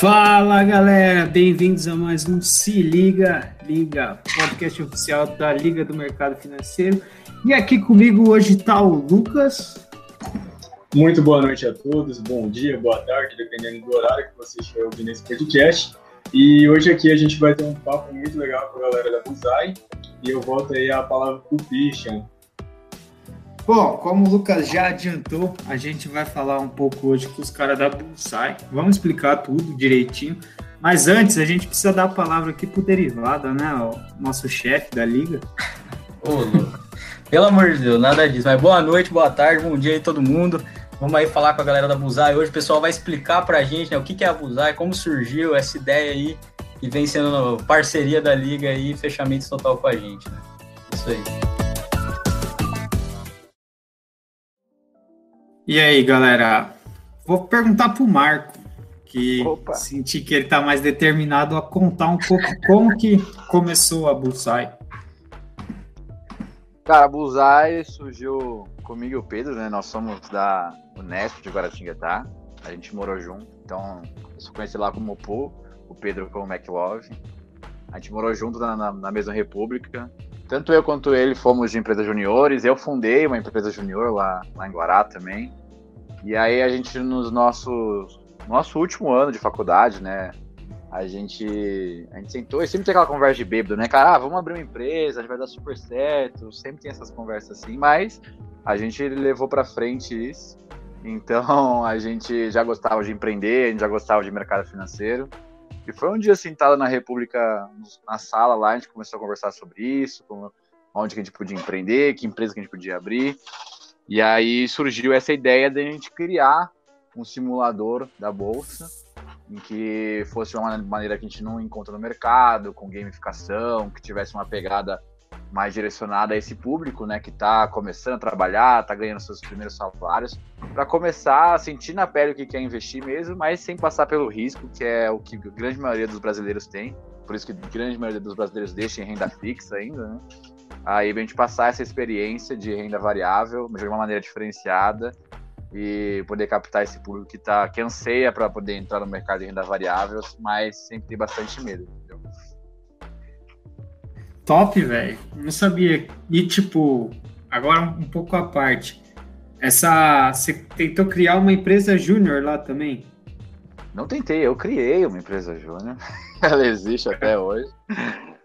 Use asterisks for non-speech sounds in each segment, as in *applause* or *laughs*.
Fala galera, bem-vindos a mais um Se Liga, Liga, podcast oficial da Liga do Mercado Financeiro. E aqui comigo hoje está o Lucas. Muito boa noite a todos, bom dia, boa tarde, dependendo do horário que você estiver ouvindo esse podcast. E hoje aqui a gente vai ter um papo muito legal com a galera da Buzai. E eu volto aí a palavra para o Christian. Bom, como o Lucas já adiantou, a gente vai falar um pouco hoje com os caras da Bonsai. Vamos explicar tudo direitinho. Mas antes, a gente precisa dar a palavra aqui pro Derivada, né? O nosso chefe da liga. Ô. Pelo amor de Deus, nada disso. Mas boa noite, boa tarde, bom dia aí todo mundo. Vamos aí falar com a galera da Buzai. Hoje o pessoal vai explicar pra gente né, o que é a Buzai, como surgiu essa ideia aí e vem sendo parceria da liga e fechamento total com a gente. Né? Isso aí. E aí, galera? Vou perguntar pro Marco, que Opa. senti que ele tá mais determinado a contar um pouco como que começou a Bullseye. Cara, a Bullseye surgiu comigo e o Pedro, né? Nós somos da Unesp de Guaratinguetá. A gente morou junto, então eu só conheci lá como Mopu, o Pedro como McLove. A gente morou junto na, na, na mesma república. Tanto eu quanto ele fomos de empresas juniores. Eu fundei uma empresa junior lá, lá em Guará também. E aí a gente, nos nossos. Nosso último ano de faculdade, né? A gente, a gente sentou e sempre tem aquela conversa de bêbado, né, cara? Ah, vamos abrir uma empresa, a gente vai dar super certo. Sempre tem essas conversas assim, mas a gente levou para frente isso. Então *laughs* a gente já gostava de empreender, a gente já gostava de mercado financeiro. E foi um dia sentado na República, na sala lá, a gente começou a conversar sobre isso, como, onde que a gente podia empreender, que empresa que a gente podia abrir. E aí surgiu essa ideia de a gente criar um simulador da bolsa, em que fosse uma maneira que a gente não encontra no mercado, com gamificação, que tivesse uma pegada mais direcionada a esse público, né, que está começando a trabalhar, está ganhando seus primeiros salários, para começar a sentir na pele o que quer investir mesmo, mas sem passar pelo risco, que é o que a grande maioria dos brasileiros tem. Por isso que a grande maioria dos brasileiros deixa em renda fixa ainda, né? Aí a gente passar essa experiência de renda variável, de uma maneira diferenciada e poder captar esse público que tá que anseia para poder entrar no mercado de renda variável, mas sempre tem bastante medo. Top, velho. Não sabia. E tipo, agora um pouco à parte. Essa você tentou criar uma empresa júnior lá também? Não tentei, eu criei uma empresa júnior. *laughs* Ela existe até hoje.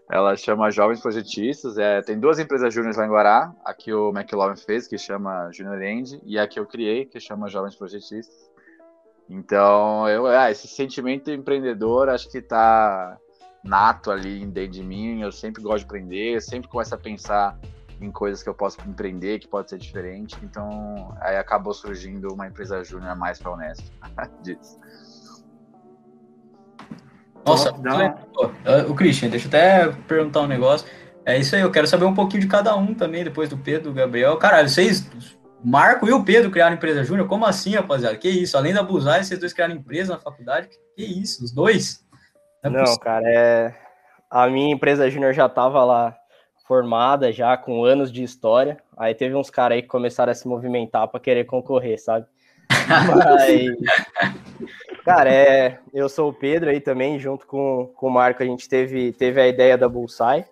Ela chama Jovens Projetistas. É, tem duas empresas júniores lá em Guará. A que o McLovin fez, que chama Junior End, e a que eu criei, que chama Jovens Projetistas. Então, eu, ah, esse sentimento empreendedor acho que está nato ali dentro de mim. Eu sempre gosto de aprender, sempre começo a pensar em coisas que eu posso empreender, que pode ser diferente. Então, aí acabou surgindo uma empresa júnior mais para Unesp *laughs* disso. Nossa, o Christian, deixa eu até perguntar um negócio. É isso aí, eu quero saber um pouquinho de cada um também, depois do Pedro, do Gabriel. Caralho, vocês, Marco e o Pedro criaram empresa júnior? Como assim, rapaziada? Que isso? Além da Buzai, vocês dois criaram empresa na faculdade? Que isso, os dois? Não, é Não cara, é... a minha empresa júnior já tava lá formada, já com anos de história. Aí teve uns caras aí que começaram a se movimentar para querer concorrer, sabe? Mas, cara, é, eu sou o Pedro aí também, junto com, com o Marco, a gente teve, teve a ideia da Bullseye.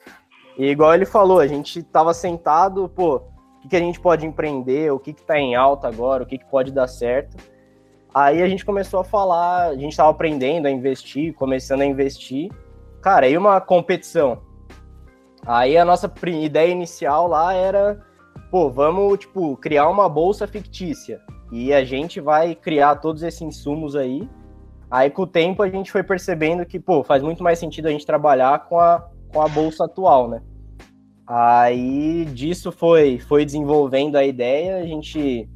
E igual ele falou, a gente tava sentado, pô, o que, que a gente pode empreender, o que, que tá em alta agora, o que, que pode dar certo. Aí a gente começou a falar, a gente tava aprendendo a investir, começando a investir. Cara, aí uma competição. Aí a nossa ideia inicial lá era, pô, vamos, tipo, criar uma bolsa fictícia. E a gente vai criar todos esses insumos aí. Aí, com o tempo, a gente foi percebendo que, pô, faz muito mais sentido a gente trabalhar com a, com a bolsa atual, né? Aí, disso foi, foi desenvolvendo a ideia. A gente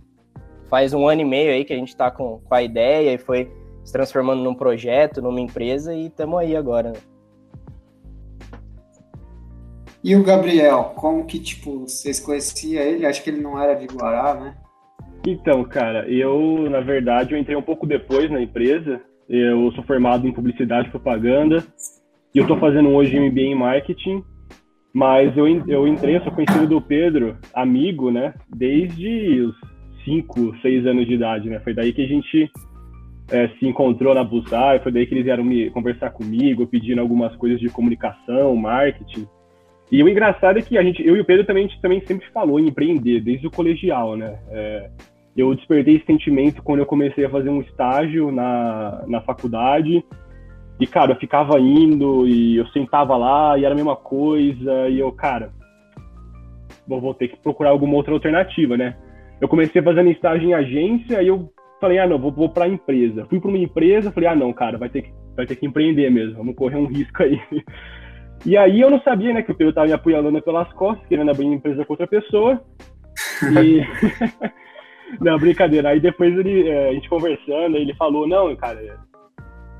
faz um ano e meio aí que a gente tá com, com a ideia e foi se transformando num projeto, numa empresa e estamos aí agora, né? E o Gabriel, como que, tipo, vocês conheciam ele? Acho que ele não era de Guará, né? Então, cara, eu, na verdade, eu entrei um pouco depois na empresa. Eu sou formado em publicidade e propaganda e eu estou fazendo hoje MBA em marketing. Mas eu, eu entrei, eu sou conhecido do Pedro, amigo, né? Desde os 5, 6 anos de idade, né? Foi daí que a gente é, se encontrou na Busai, foi daí que eles vieram me conversar comigo, pedindo algumas coisas de comunicação, marketing. E o engraçado é que a gente, eu e o Pedro também, a gente também sempre falou em empreender, desde o colegial, né? É, eu despertei esse sentimento quando eu comecei a fazer um estágio na, na faculdade. E, cara, eu ficava indo e eu sentava lá e era a mesma coisa. E eu, cara, vou ter que procurar alguma outra alternativa, né? Eu comecei fazendo estágio em agência e eu falei, ah, não, vou, vou para empresa. Fui para uma empresa, falei, ah, não, cara, vai ter, que, vai ter que empreender mesmo, vamos correr um *laughs* risco aí. E aí eu não sabia, né, que o Pedro estava me apunhalando pelas costas, querendo abrir uma empresa com outra pessoa. E... *laughs* não, brincadeira. Aí depois ele, é, a gente conversando, ele falou, não, cara,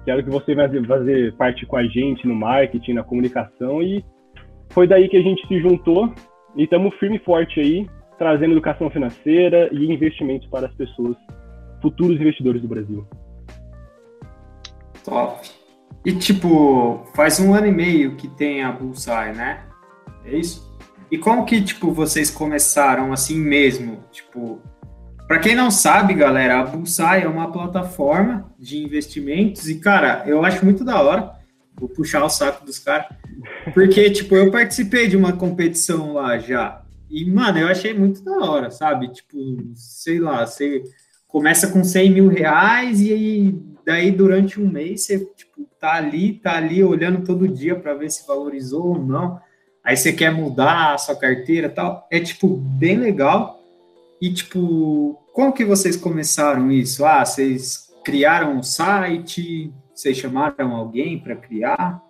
quero que você vai fazer parte com a gente no marketing, na comunicação. E foi daí que a gente se juntou e estamos firme e forte aí, trazendo educação financeira e investimentos para as pessoas, futuros investidores do Brasil. Top. E tipo, faz um ano e meio que tem a Bullseye, né? É isso? E como que, tipo, vocês começaram assim mesmo? Tipo, para quem não sabe, galera, a Bullseye é uma plataforma de investimentos e, cara, eu acho muito da hora. Vou puxar o saco dos caras. Porque, tipo, eu participei de uma competição lá já. E, mano, eu achei muito da hora, sabe? Tipo, sei lá, você começa com 100 mil reais e aí, daí durante um mês você, tipo, tá ali, tá ali olhando todo dia para ver se valorizou ou não. Aí você quer mudar a sua carteira tal. É, tipo, bem legal. E, tipo, como que vocês começaram isso? Ah, vocês criaram um site? Vocês chamaram alguém para criar?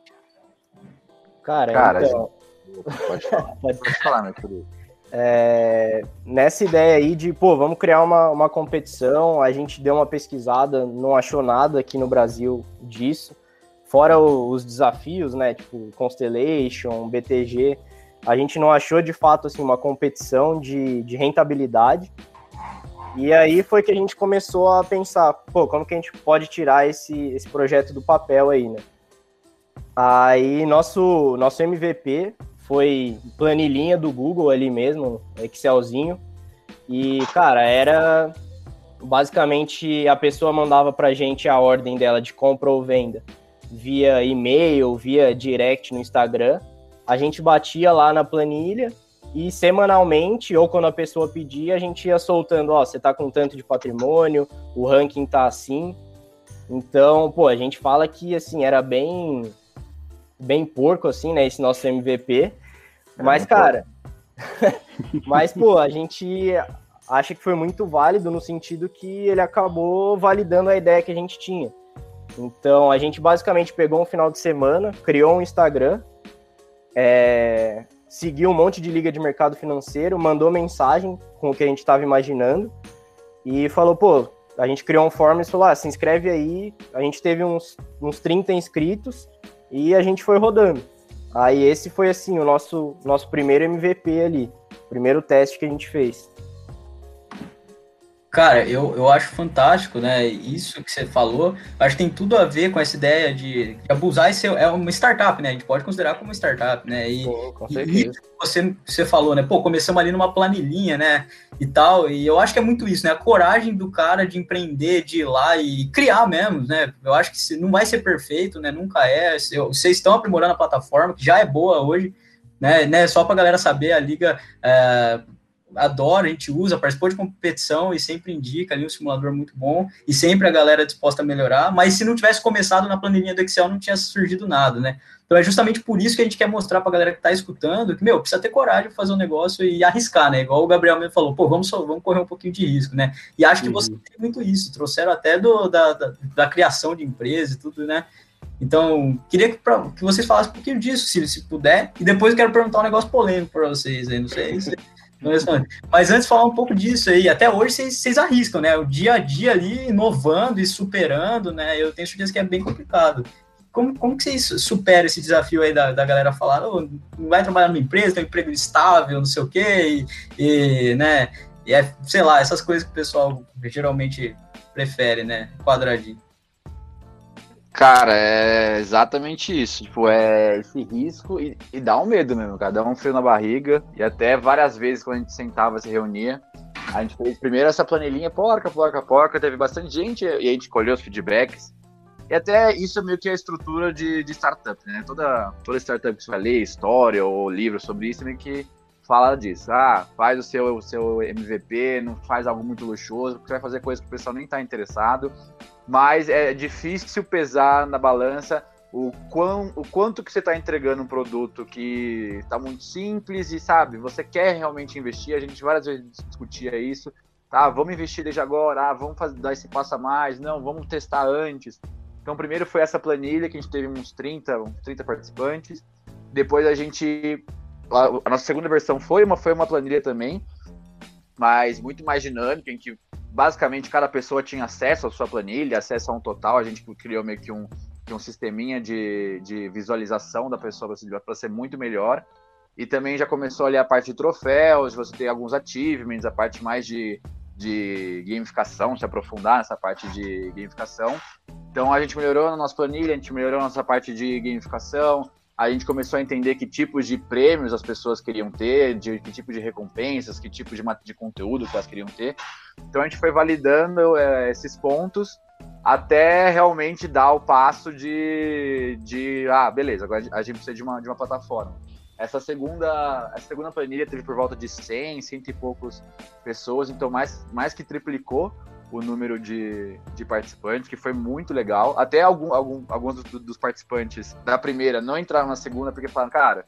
Cara, Cara, então, *laughs* Pode falar, pode falar meu querido. É, nessa ideia aí de, pô, vamos criar uma, uma competição, a gente deu uma pesquisada, não achou nada aqui no Brasil disso. Fora o- os desafios, né, tipo Constellation, BTG, a gente não achou de fato assim, uma competição de, de rentabilidade. E aí foi que a gente começou a pensar, pô, como que a gente pode tirar esse, esse projeto do papel aí, né? Aí nosso, nosso MVP foi planilhinha do Google ali mesmo, Excelzinho. E, cara, era basicamente a pessoa mandava pra gente a ordem dela de compra ou venda via e-mail, via direct no Instagram. A gente batia lá na planilha e semanalmente, ou quando a pessoa pedia, a gente ia soltando, ó, você tá com tanto de patrimônio, o ranking tá assim. Então, pô, a gente fala que assim, era bem bem porco assim, né, esse nosso MVP. Mas, bem cara, *laughs* mas pô, a gente acha que foi muito válido no sentido que ele acabou validando a ideia que a gente tinha. Então, a gente basicamente pegou um final de semana, criou um Instagram, é, seguiu um monte de liga de mercado financeiro, mandou mensagem com o que a gente estava imaginando e falou, pô, a gente criou um form e falou, ah, se inscreve aí. A gente teve uns, uns 30 inscritos e a gente foi rodando. Aí esse foi, assim, o nosso, nosso primeiro MVP ali, primeiro teste que a gente fez. Cara, eu, eu acho fantástico, né? Isso que você falou, acho que tem tudo a ver com essa ideia de, de abusar esse é uma startup, né? A gente pode considerar como uma startup, né? E, com e você, você falou, né? Pô, começamos ali numa planilhinha, né? E tal. E eu acho que é muito isso, né? A coragem do cara de empreender, de ir lá e criar mesmo, né? Eu acho que não vai ser perfeito, né? Nunca é. Vocês estão aprimorando a plataforma, que já é boa hoje, né? né? Só pra galera saber, a liga. é, adora, a gente usa, participou de competição e sempre indica ali um simulador muito bom e sempre a galera é disposta a melhorar, mas se não tivesse começado na planilhinha do Excel não tinha surgido nada, né? Então é justamente por isso que a gente quer mostrar pra galera que tá escutando que, meu, precisa ter coragem de fazer um negócio e arriscar, né? Igual o Gabriel mesmo falou, pô, vamos, só- vamos correr um pouquinho de risco, né? E acho que Uhum. você tem muito isso, trouxeram até do, da, da, da criação de empresa e tudo, né? Então, queria que, pra- que vocês falassem um pouquinho disso, se, se puder, e depois eu quero perguntar um negócio polêmico para vocês aí, não sei se. *laughs* Mas antes falar um pouco disso aí, até hoje vocês, arriscam, né? O dia a dia ali, inovando e superando, né? Eu tenho certeza que é bem complicado. Como, como que vocês superam esse desafio aí da, da galera falar, "Ô, não vai trabalhar numa empresa, tem um emprego estável, não sei o quê, e, e, né? E é, sei lá, essas coisas que o pessoal geralmente prefere, né? Quadradinho. Cara, é exatamente isso. Tipo, é esse risco e, e dá um medo mesmo, cara. Dá um frio na barriga. E até várias vezes quando a gente sentava, se reunia, A gente fez primeiro essa planilhinha porca, porca, porca, teve bastante gente e a gente colheu os feedbacks. E até isso é meio que a estrutura de, de startup, né? Toda, toda startup que você vai ler, história ou livro sobre isso, meio que fala disso. Ah, faz o seu, o seu MVP, não faz algo muito luxuoso, porque você vai fazer coisa que o pessoal nem está interessado. Mas é difícil pesar na balança o, quão, o quanto que você está entregando um produto que está muito simples e, sabe, você quer realmente investir. A gente várias vezes discutia isso. Tá, vamos investir desde agora, ah, vamos fazer, dar esse passo a mais, não, vamos testar antes. Então, primeiro foi essa planilha, que a gente teve uns 30, uns 30 participantes. Depois a gente. A nossa segunda versão foi uma, foi uma planilha também, mas muito mais dinâmica, em que basicamente cada pessoa tinha acesso à sua planilha, acesso a um total. A gente criou meio que um, um sisteminha de, de visualização da pessoa para ser muito melhor. E também já começou ali a parte de troféus, você tem alguns achievements, a parte mais de, de gamificação, se aprofundar nessa parte de gamificação. Então a gente melhorou a nossa planilha, a gente melhorou nossa parte de gamificação, a gente começou a entender que tipos de prêmios as pessoas queriam ter, de que tipo de recompensas, que tipo de, de conteúdo que elas queriam ter. Então a gente foi validando é, esses pontos até realmente dar o passo de, de ah, beleza, agora a gente precisa de uma, de uma plataforma. Essa segunda, essa segunda planilha teve por volta de 100, cento e poucos pessoas, então mais, mais que triplicou o número de, de participantes, que foi muito legal. Até algum, algum, alguns dos, dos participantes da primeira não entraram na segunda porque falaram, cara,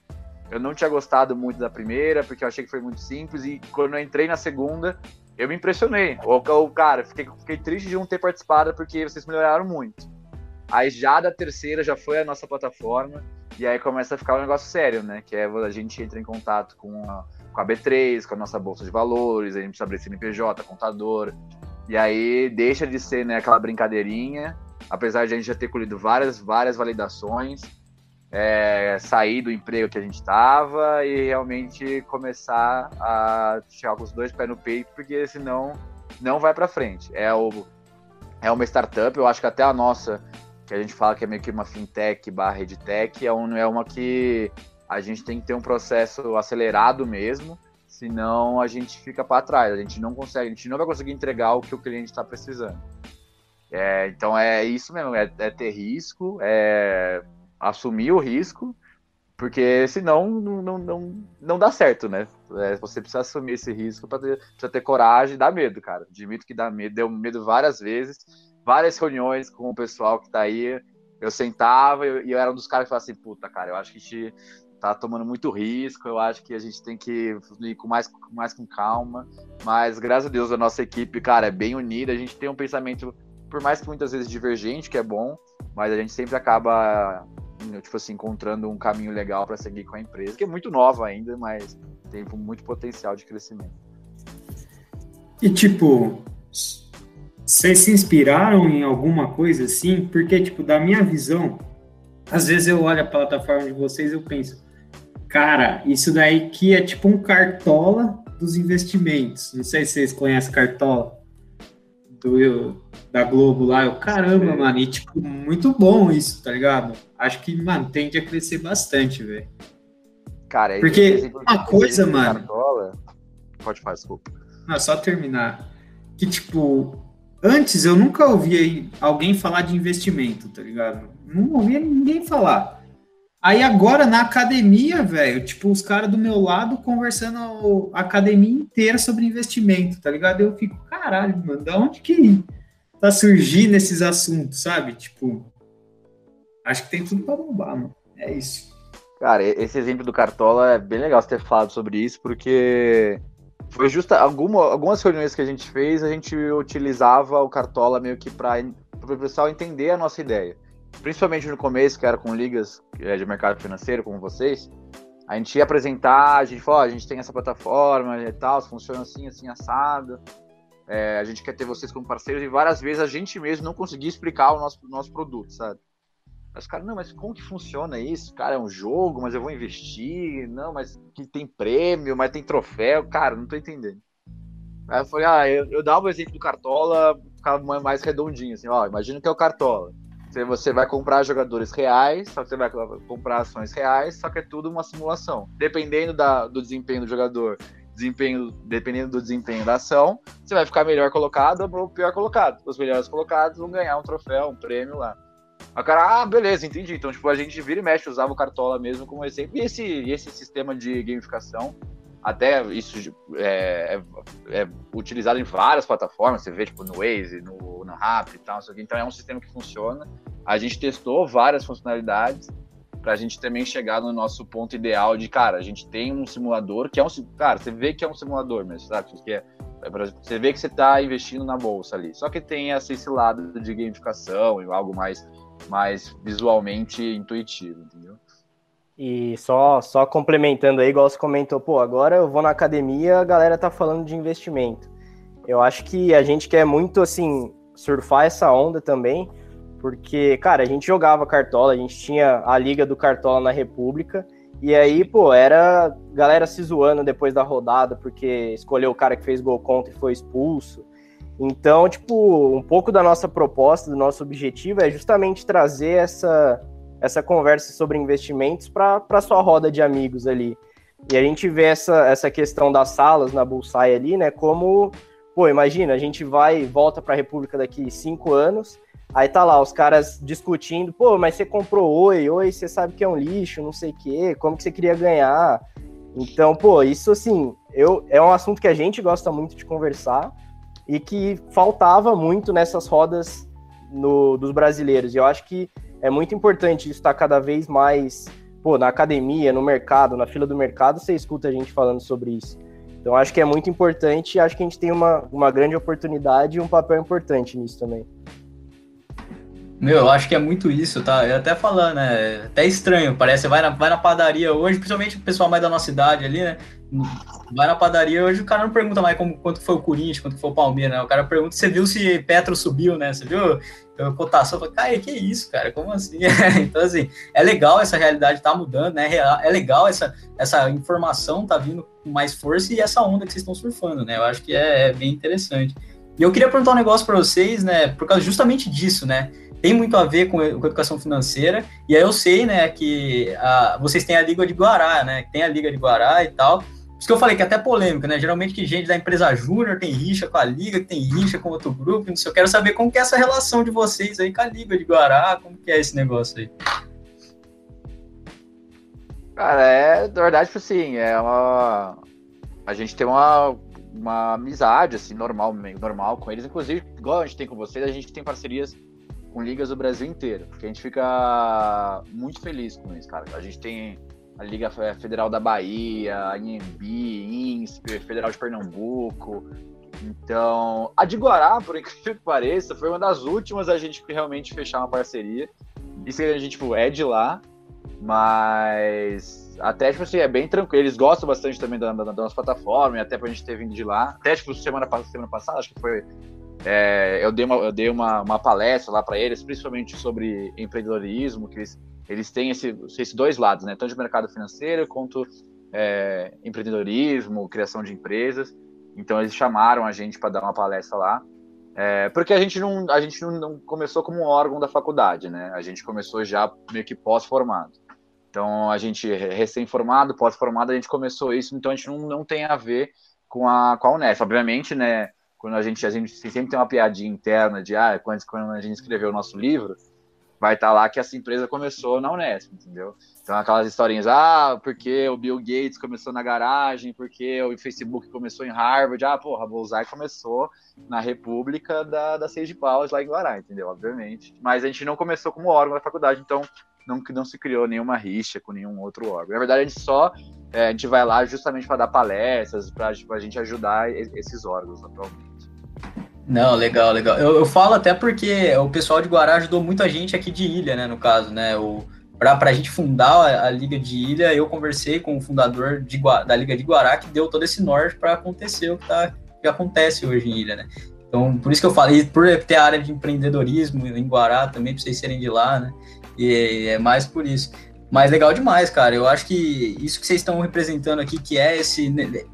eu não tinha gostado muito da primeira, porque eu achei que foi muito simples, e quando eu entrei na segunda, eu me impressionei. O, cara, fiquei, fiquei triste de não ter participado, porque vocês melhoraram muito. Aí já da terceira já foi a nossa plataforma, e aí começa a ficar um negócio sério, né? Que é a gente entra em contato com a, com a B3, com a nossa bolsa de valores, a gente precisa abrir CNPJ, contador, e aí deixa de ser né, aquela brincadeirinha, apesar de a gente já ter colhido várias, várias validações, é, sair do emprego que a gente estava e realmente começar a chegar com os dois pés no peito, porque senão não vai para frente. É, o, é uma startup, eu acho que até a nossa, que a gente fala que é meio que uma fintech barra edtech, é, é uma que a gente tem que ter um processo acelerado mesmo, senão a gente fica para trás, a gente não consegue, a gente não vai conseguir entregar o que o cliente está precisando. É, então é isso mesmo, é, é, ter risco, é assumir o risco, porque senão não, não, não, não dá certo, né? É, você precisa assumir esse risco para ter, ter coragem, dá medo, cara. Admito que dá medo, deu medo várias vezes, várias reuniões com o pessoal que tá aí. Eu sentava e eu, eu era um dos caras que falava assim, puta, cara, eu acho que a gente tá tomando muito risco. Eu acho que a gente tem que ir com mais, mais com calma. Mas graças a Deus a nossa equipe, cara, é bem unida. A gente tem um pensamento, por mais que muitas vezes divergente, que é bom, mas a gente sempre acaba, tipo assim, encontrando um caminho legal para seguir com a empresa, que é muito nova ainda, mas tem muito potencial de crescimento. E tipo, vocês se inspiraram em alguma coisa assim? Porque, tipo, da minha visão, às vezes eu olho a plataforma de vocês e eu penso, Cara, isso daí que é tipo um cartola dos investimentos. Não sei se vocês conhecem cartola do, da Globo lá. Eu, caramba, mano, e tipo, muito bom isso, tá ligado? Acho que, mano, tende a crescer bastante, velho. Cara, porque uma coisa, mano. Cartola... Pode fazer, desculpa. Não, só terminar. Que, tipo, antes eu nunca ouvi alguém falar de investimento, tá ligado? Não ouvia ninguém falar. Aí agora na academia, velho, tipo, os caras do meu lado conversando a academia inteira sobre investimento, tá ligado? Eu fico, caralho, mano, da onde que tá surgindo esses assuntos, sabe? Tipo, acho que tem tudo pra bombar, mano. É isso. Cara, esse exemplo do Cartola é bem legal você ter falado sobre isso, porque foi justa alguma, algumas reuniões que a gente fez, a gente utilizava o Cartola meio que para o pessoal entender a nossa ideia principalmente no começo, que era com ligas é, de mercado financeiro, como vocês, a gente ia apresentar, a gente falou, a gente tem essa plataforma e tal, funciona assim, assim, assado. É, a gente quer ter vocês como parceiros e várias vezes a gente mesmo não conseguia explicar o nosso, nosso produto, sabe? Mas, cara, não, mas como que funciona isso? Cara, é um jogo, mas eu vou investir. Não, mas que tem prêmio, mas tem troféu. Cara, não tô entendendo. Aí eu falei, ah, eu, eu dava o exemplo do Cartola, ficava mais redondinho, assim, ó, imagina que é o Cartola. Você vai comprar jogadores reais, só que você vai comprar ações reais, só que é tudo uma simulação. Dependendo da, do desempenho do jogador desempenho, dependendo do desempenho da ação, você vai ficar melhor colocado ou pior colocado. Os melhores colocados vão ganhar um troféu, um prêmio lá. A cara, ah, beleza, entendi. Então, tipo, a gente vira e mexe, usava o Cartola mesmo como exemplo. E esse, esse sistema de gamificação, até isso é, é, é, utilizado em várias plataformas, você vê, tipo, no Waze, no, no Rap e tal, então é um sistema que funciona. A gente testou várias funcionalidades para a gente também chegar no nosso ponto ideal de, cara, a gente tem um simulador que é um, cara, você vê que é um simulador mesmo, sabe? Que é, é você vê que você está investindo na bolsa ali. Só que tem esse lado de gamificação e algo mais, mais visualmente intuitivo, entendeu? E só, só complementando aí, igual você comentou, pô, agora eu vou na academia, a galera tá falando de investimento. Eu acho que a gente quer muito, assim, surfar essa onda também, porque, cara, a gente jogava cartola, a gente tinha a liga do cartola na República, e aí, pô, era galera se zoando depois da rodada, porque escolheu o cara que fez gol contra e foi expulso. Então, tipo, um pouco da nossa proposta, do nosso objetivo é justamente trazer essa, essa conversa sobre investimentos para sua roda de amigos ali. E a gente vê essa, essa questão das salas na Bullseye ali, né, como, pô, imagina, a gente vai volta para a República daqui cinco anos, Aí tá lá, os caras discutindo, pô, mas você comprou Oi, Oi, você sabe que é um lixo, não sei o quê, como que você queria ganhar? Então, pô, isso assim, eu, é um assunto que a gente gosta muito de conversar e que faltava muito nessas rodas no, dos brasileiros. E eu acho que é muito importante estar cada vez mais, pô, na academia, no mercado, na fila do mercado, você escuta a gente falando sobre isso. Então, acho que é muito importante e acho que a gente tem uma, uma grande oportunidade e um papel importante nisso também. Meu, eu acho que é muito isso, tá? Eu até falando, né? Até estranho, parece. Vai na, vai na padaria hoje, principalmente o pessoal mais da nossa idade ali, né? Vai na padaria hoje, o cara não pergunta mais como, quanto foi o Corinthians, quanto foi o Palmeiras, né? O cara pergunta você viu se Petro subiu, né? Você viu a cotação? Eu falo, cara, que isso, cara? Como assim? *laughs* então, assim, é legal essa realidade tá mudando, né? É legal essa, essa informação tá vindo com mais força e essa onda que vocês estão surfando, né? Eu acho que é, é bem interessante. E eu queria perguntar um negócio para vocês, né? Por causa justamente disso, né? tem muito a ver com, com educação financeira, e aí eu sei, né, que a, vocês têm a Liga de Guará, né, tem a Liga de Guará e tal, isso que eu falei que é até polêmica, né, geralmente que gente da empresa júnior tem rixa com a Liga, que tem rixa com outro grupo, não sei, eu quero saber como que é essa relação de vocês aí com a Liga de Guará, como que é esse negócio aí? Cara, é, na verdade, tipo assim, é uma... A gente tem uma, uma amizade, assim, normal, normal com eles, inclusive, igual a gente tem com vocês, a gente tem parcerias com ligas do Brasil inteiro, porque a gente fica muito feliz com isso, cara. A gente tem a Liga Federal da Bahia, a INB, INSPER, Federal de Pernambuco. Então, a de Guará, por incrível que pareça, foi uma das últimas a gente realmente fechar uma parceria. Isso a gente tipo, é de lá, mas até, tipo assim, é bem tranquilo. Eles gostam bastante também da, da, da nossa plataforma, e até pra gente ter vindo de lá. Até, tipo, semana, semana passada, acho que foi é, eu dei, uma, eu dei uma, uma palestra lá para eles, principalmente sobre empreendedorismo, que eles, eles têm esse, esses dois lados, né? Tanto de mercado financeiro quanto é, empreendedorismo, criação de empresas. Então eles chamaram a gente para dar uma palestra lá. É, porque a gente, não, a gente não, não, começou como um órgão da faculdade, né? A gente começou já meio que pós-formado. Então a gente recém-formado, pós-formado, a gente começou isso, então a gente não, não tem a ver com a, com a Unesp. Obviamente, né? quando a gente, a gente sempre tem uma piadinha interna de ah, quando, quando a gente escreveu o nosso livro, vai estar tá lá que essa empresa começou na Unesp, entendeu? Então aquelas historinhas, ah, porque o Bill Gates começou na garagem, porque o Facebook começou em Harvard, ah, porra, a Bullseye começou na República da, da Seis de Paus, lá em Guará, entendeu? Obviamente. Mas a gente não começou como órgão da faculdade, então não, não se criou nenhuma rixa com nenhum outro órgão. Na verdade, a gente só é, a gente vai lá justamente para dar palestras, para tipo, a gente ajudar esses órgãos atualmente. Não, legal, legal. Eu, eu, falo até porque o pessoal de Guará ajudou muita gente aqui de Ilha, né, no caso, né, o, pra, pra gente fundar a, a Liga de Ilha, eu conversei com o fundador de, da Liga de Guará, que deu todo esse norte para acontecer o que, tá, que acontece hoje em Ilha, né. Então, por isso que eu falei, por ter área de empreendedorismo em Guará também, para vocês serem de lá, né, e é mais por isso. Mas legal demais, cara. Eu acho que isso que vocês estão representando aqui, que é esse.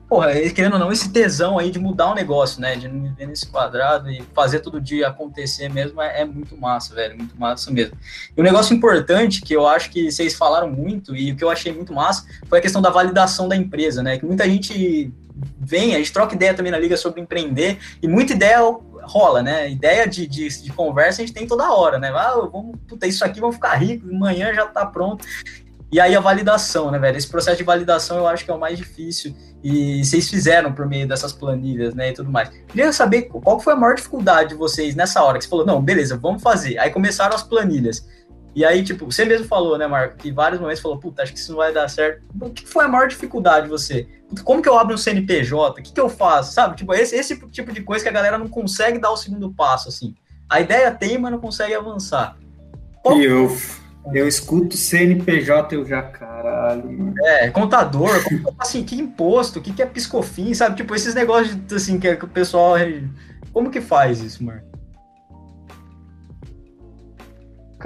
Porra, querendo ou não, esse tesão aí de mudar o negócio, né? De não viver nesse quadrado e fazer todo dia acontecer mesmo é, é muito massa, velho. Muito massa mesmo. E um negócio importante que eu acho que vocês falaram muito e o que eu achei muito massa foi a questão da validação da empresa, né? Que muita gente vem, a gente troca ideia também na liga sobre empreender, e muita ideia rola, né? Ideia de, de, de conversa a gente tem toda hora, né? Ah, vamos, puta, isso aqui, vamos ficar rico, amanhã já tá pronto. E aí a validação, né, velho? Esse processo de validação eu acho que é o mais difícil. E vocês fizeram por meio dessas planilhas, né, e tudo mais. Queria saber qual foi a maior dificuldade de vocês nessa hora que você falou, não, beleza, vamos fazer. Aí começaram as planilhas. E aí, tipo, você mesmo falou, né, Marco, que vários momentos falou, puta, acho que isso não vai dar certo. O que foi a maior dificuldade de você? Como que eu abro um CNPJ? O que, que eu faço? Sabe? Tipo, esse, esse tipo de coisa que a galera não consegue dar o segundo passo, assim. A ideia tem, mas não consegue avançar. Qual... E eu, eu escuto CNPJ, eu já, caralho. É, contador, assim, que imposto, o que, que é piscofim, sabe? Tipo, esses negócios, assim, que, que o pessoal... Como que faz isso, Marco?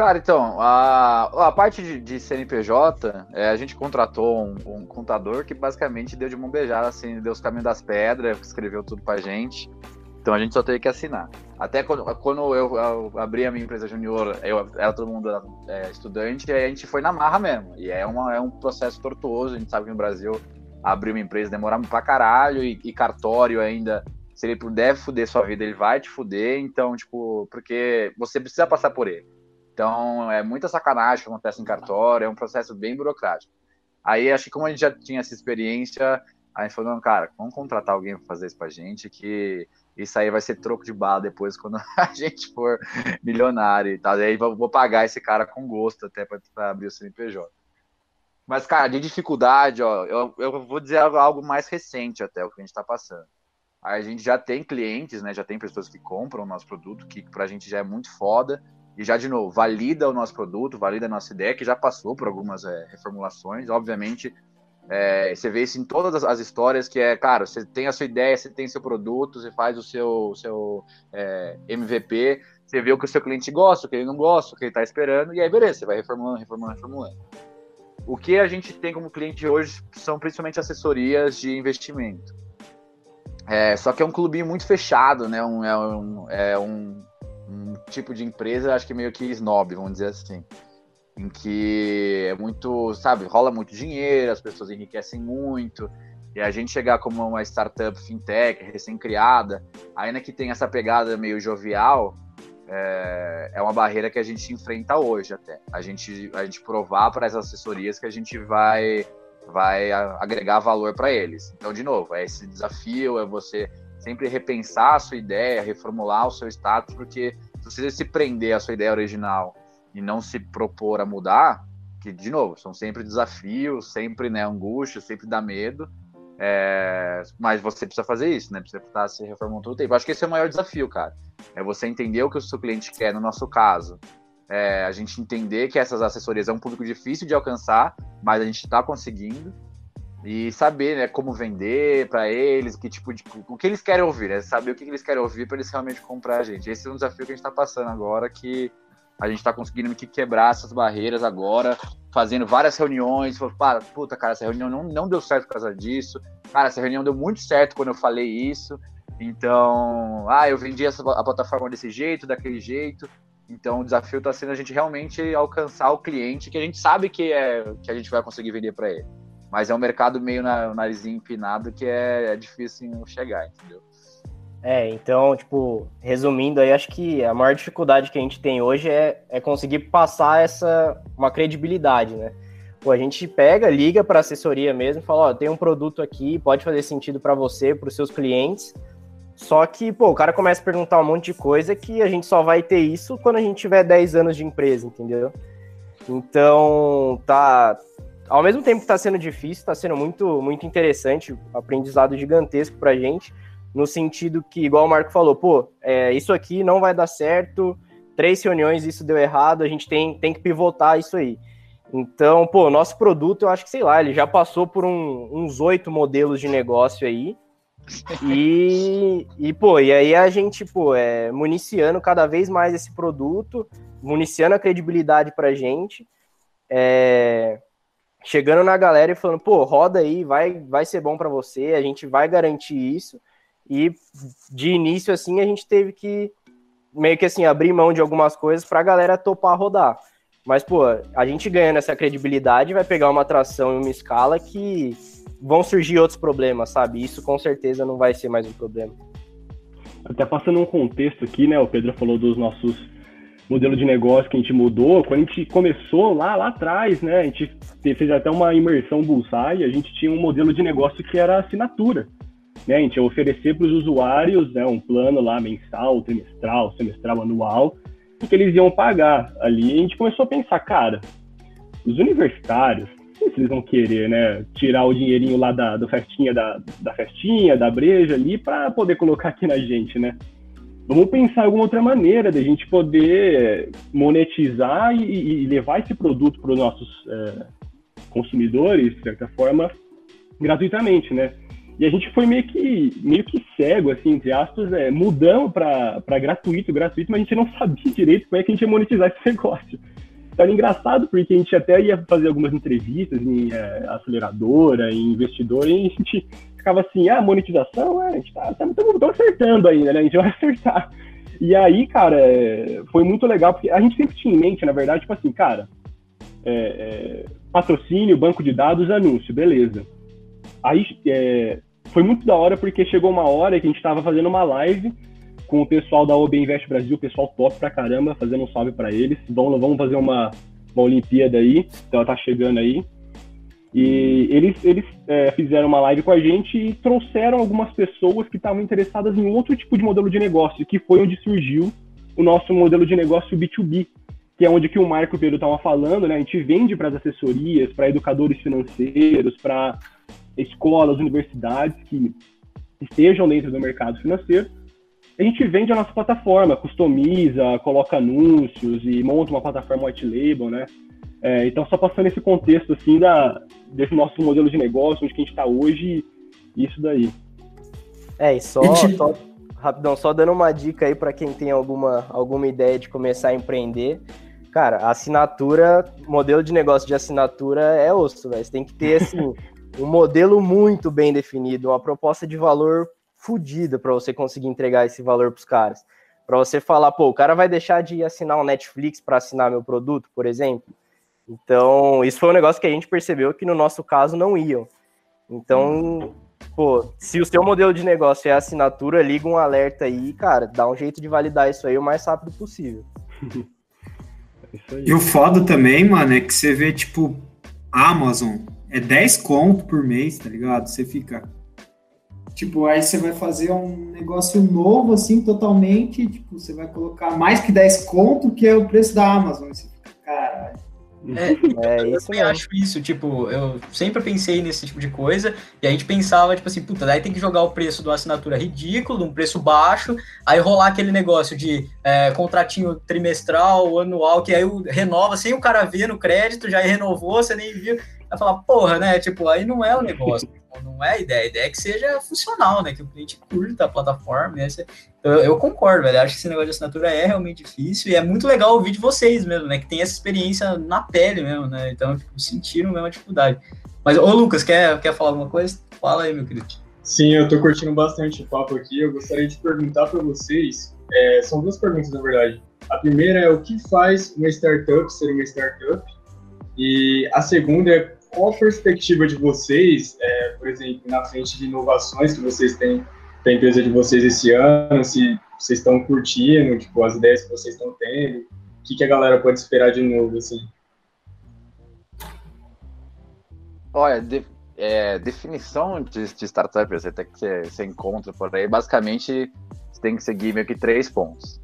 Cara, então, a, a parte de, de CNPJ, é, a gente contratou um, um, contador que basicamente deu de mão beijada, assim, deu os caminhos das pedras, escreveu tudo pra gente. Então a gente só teve que assinar. Até quando, quando eu, eu abri a minha empresa junior, eu era todo mundo é, estudante, aí a gente foi na marra mesmo. E é, uma, é um processo tortuoso, a gente sabe que no Brasil abrir uma empresa demora pra caralho, e, e cartório ainda se ele puder fuder sua vida, ele vai te fuder. Então, tipo, porque você precisa passar por ele. Então, é muita sacanagem que acontece em cartório, é um processo bem burocrático. Aí, acho que como a gente já tinha essa experiência, a gente falou, cara, vamos contratar alguém para fazer isso pra gente, que isso aí vai ser troco de bala depois quando *laughs* a gente for milionário e tal. Aí vou pagar esse cara com gosto até para abrir o CNPJ. Mas, cara, de dificuldade, ó, eu, eu vou dizer algo mais recente até o que a gente está passando. A gente já tem clientes, né? Já tem pessoas que compram o nosso produto, que pra gente já é muito foda e já de novo valida o nosso produto, valida a nossa ideia, que já passou por algumas é, reformulações. Obviamente, é, você vê isso em todas as, histórias, que é, cara, você tem a sua ideia, você tem seu produto, você faz o seu, seu é, MVP, você vê o que o seu cliente gosta, o que ele não gosta, o que ele está esperando, e aí beleza, você vai reformulando, reformulando, reformulando. O que a gente tem como cliente hoje são principalmente assessorias de investimento. É, só que é um clubinho muito fechado, né? Um, é, um, é um, um tipo de empresa, acho que meio que snob, vamos dizer assim. Em que é muito, sabe, rola muito dinheiro, as pessoas enriquecem muito, e a gente chegar como uma startup fintech recém-criada, ainda que tem essa pegada meio jovial, é, é, uma barreira que a gente enfrenta hoje até. A gente, a gente provar para as assessorias que a gente vai, vai agregar valor para eles. Então, de novo, é esse desafio, é você sempre repensar a sua ideia, reformular o seu status, porque se você se prender à sua ideia original e não se propor a mudar, que, de novo, são sempre desafios, sempre né, angústia, sempre dá medo, é... mas você precisa fazer isso, né? Precisa estar se reformando todo o tempo. Acho que esse é o maior desafio, cara. É você entender o que o seu cliente quer, no nosso caso. É a gente entender que essas assessorias é um público difícil de alcançar, mas a gente está conseguindo e saber né, como vender para eles, que tipo de o que eles querem ouvir, né? Saber o que eles querem ouvir para eles realmente comprar a gente. Esse é um desafio que a gente está passando agora, que a gente está conseguindo que quebrar essas barreiras agora, fazendo várias reuniões. Para, puta, cara, essa reunião não, não deu certo por causa disso. Cara, essa reunião deu muito certo quando eu falei isso. Então, ah, eu vendi essa, a plataforma desse jeito, daquele jeito. Então, o desafio está sendo a gente realmente alcançar o cliente que a gente sabe que é que a gente vai conseguir vender para ele. Mas é um mercado meio na, narizinho empinado que é, é difícil chegar, entendeu? É, então, tipo, resumindo aí, acho que a maior dificuldade que a gente tem hoje é, é conseguir passar essa uma credibilidade, né? Pô, a gente pega, liga para assessoria mesmo, fala, ó, tem um produto aqui, pode fazer sentido para você, para os seus clientes. Só que, pô, o cara começa a perguntar um monte de coisa que a gente só vai ter isso quando a gente tiver 10 anos de empresa, entendeu? Então, tá ao mesmo tempo que está sendo difícil, está sendo muito, muito interessante, aprendizado gigantesco para a gente, no sentido que, igual o Marco falou, pô, é, isso aqui não vai dar certo, três reuniões isso deu errado, a gente tem, tem que pivotar isso aí. Então, pô, nosso produto, eu acho que, sei lá, ele já passou por um, uns oito modelos de negócio aí, e, e, pô, e aí a gente, pô, é municiando cada vez mais esse produto, municiando a credibilidade pra gente, é, chegando na galera e falando, pô, roda aí, vai, vai ser bom para você, a gente vai garantir isso. E de início, assim, a gente teve que meio que assim, abrir mão de algumas coisas para a galera topar rodar. Mas, pô, a gente ganhando essa credibilidade vai pegar uma atração em uma escala que, vão surgir outros problemas, sabe? Isso com certeza não vai ser mais um problema. Até passando um contexto aqui, né? O Pedro falou dos nossos modelos de negócio que a gente mudou. Quando a gente começou lá, lá atrás, né? A gente fez até uma imersão Bullseye, a gente tinha um modelo de negócio que era assinatura. Né? A gente ia oferecer para os usuários né, um plano lá mensal, trimestral, semestral, anual, que eles iam pagar ali. A gente começou a pensar, cara, os universitários, não sei se eles vão querer, né, tirar o dinheirinho lá da, do festinha, da, da festinha, da breja ali, para poder colocar aqui na gente, né? Vamos pensar em alguma outra maneira da gente poder monetizar e, e levar esse produto para os nossos é, consumidores, de certa forma, gratuitamente, né? E a gente foi meio que, meio que cego, assim, entre aspas, é, mudamos para gratuito, gratuito, mas a gente não *laughs* sabia direito como é que a gente ia monetizar esse negócio. Então era engraçado, porque a gente até ia fazer algumas entrevistas em é, aceleradora, em investidor, e a gente ficava assim, ah, monetização, é, a gente tá, tá, tá, acertando ainda, né? A gente vai *laughs* acertar. E aí, cara, foi muito legal, porque a gente sempre tinha em mente, na verdade, tipo assim, cara, é, é, patrocínio, banco de dados, anúncio, beleza. Aí é, foi muito da hora porque chegou uma hora que a gente estava fazendo uma live com o pessoal da OB Invest Brasil, pessoal top pra caramba, fazendo um salve para eles. Vamos, fazer uma, uma Olimpíada aí, então ela tá chegando aí. E eles, eles é, fizeram uma live com a gente e trouxeram algumas pessoas que estavam interessadas em outro tipo de modelo de negócio, que foi onde surgiu o nosso modelo de negócio B2B, que é onde que o Marco Pedro estava falando, né? A gente vende para as assessorias, para educadores financeiros, para escolas, universidades que estejam dentro do mercado financeiro. A gente vende a nossa plataforma, customiza, coloca anúncios e monta uma plataforma white label, né? É, então, só passando esse contexto, assim, da, desse nosso modelo de negócio, onde que a gente está hoje, isso daí. É, e só, e só, rapidão, só dando uma dica aí para quem tem alguma, alguma ideia de começar a empreender. Cara, assinatura, modelo de negócio de assinatura é osso, velho. Você tem que ter, assim, *laughs* um modelo muito bem definido, uma proposta de valor fodida para você conseguir entregar esse valor para os caras. Para você falar, pô, o cara vai deixar de assinar o Netflix para assinar meu produto, por exemplo. Então, isso foi um negócio que a gente percebeu que no nosso caso não iam. Então, pô, se o seu modelo de negócio é assinatura, liga um alerta aí, cara, dá um jeito de validar isso aí o mais rápido possível. *laughs* e o foda também, mano, é que você vê, tipo, Amazon, é 10 conto por mês, tá ligado? Você fica. Tipo, aí você vai fazer um negócio novo, assim, totalmente. Tipo, você vai colocar mais que 10 conto, que é o preço da Amazon. Você fica, caralho. É, *laughs* é eu também acho isso, tipo, eu sempre pensei nesse tipo de coisa, e a gente pensava, tipo assim, puta, daí tem que jogar o preço de uma assinatura ridículo, de um preço baixo, aí rolar aquele negócio de é, contratinho trimestral, anual, que aí renova sem o cara ver no crédito, já renovou, você nem viu vai falar, porra, né? Tipo, aí não é o negócio, não é a ideia. A ideia é que seja funcional, né? Que o cliente curta a plataforma. Né? Eu, eu, concordo, velho. Acho que esse negócio de assinatura é realmente difícil e é muito legal ouvir de vocês mesmo, né? Que tem essa experiência na pele mesmo, né? Então, tipo, sentiram mesmo a dificuldade. Mas, ô Lucas, quer, quer falar alguma coisa? Fala aí, meu querido. Sim, eu tô curtindo bastante o papo aqui. Eu gostaria de perguntar para vocês. É, são duas perguntas, na verdade. A primeira é o que faz uma startup ser uma startup? E a segunda é qual a perspectiva de vocês, é, por exemplo, na frente de inovações que vocês têm da empresa de vocês esse ano, se vocês estão curtindo, tipo, as ideias que vocês estão tendo, o que, que a galera pode esperar de novo, assim? Olha, de, é, definição de, de startup, você, tem que você encontra por aí, basicamente, você tem que seguir meio que três pontos.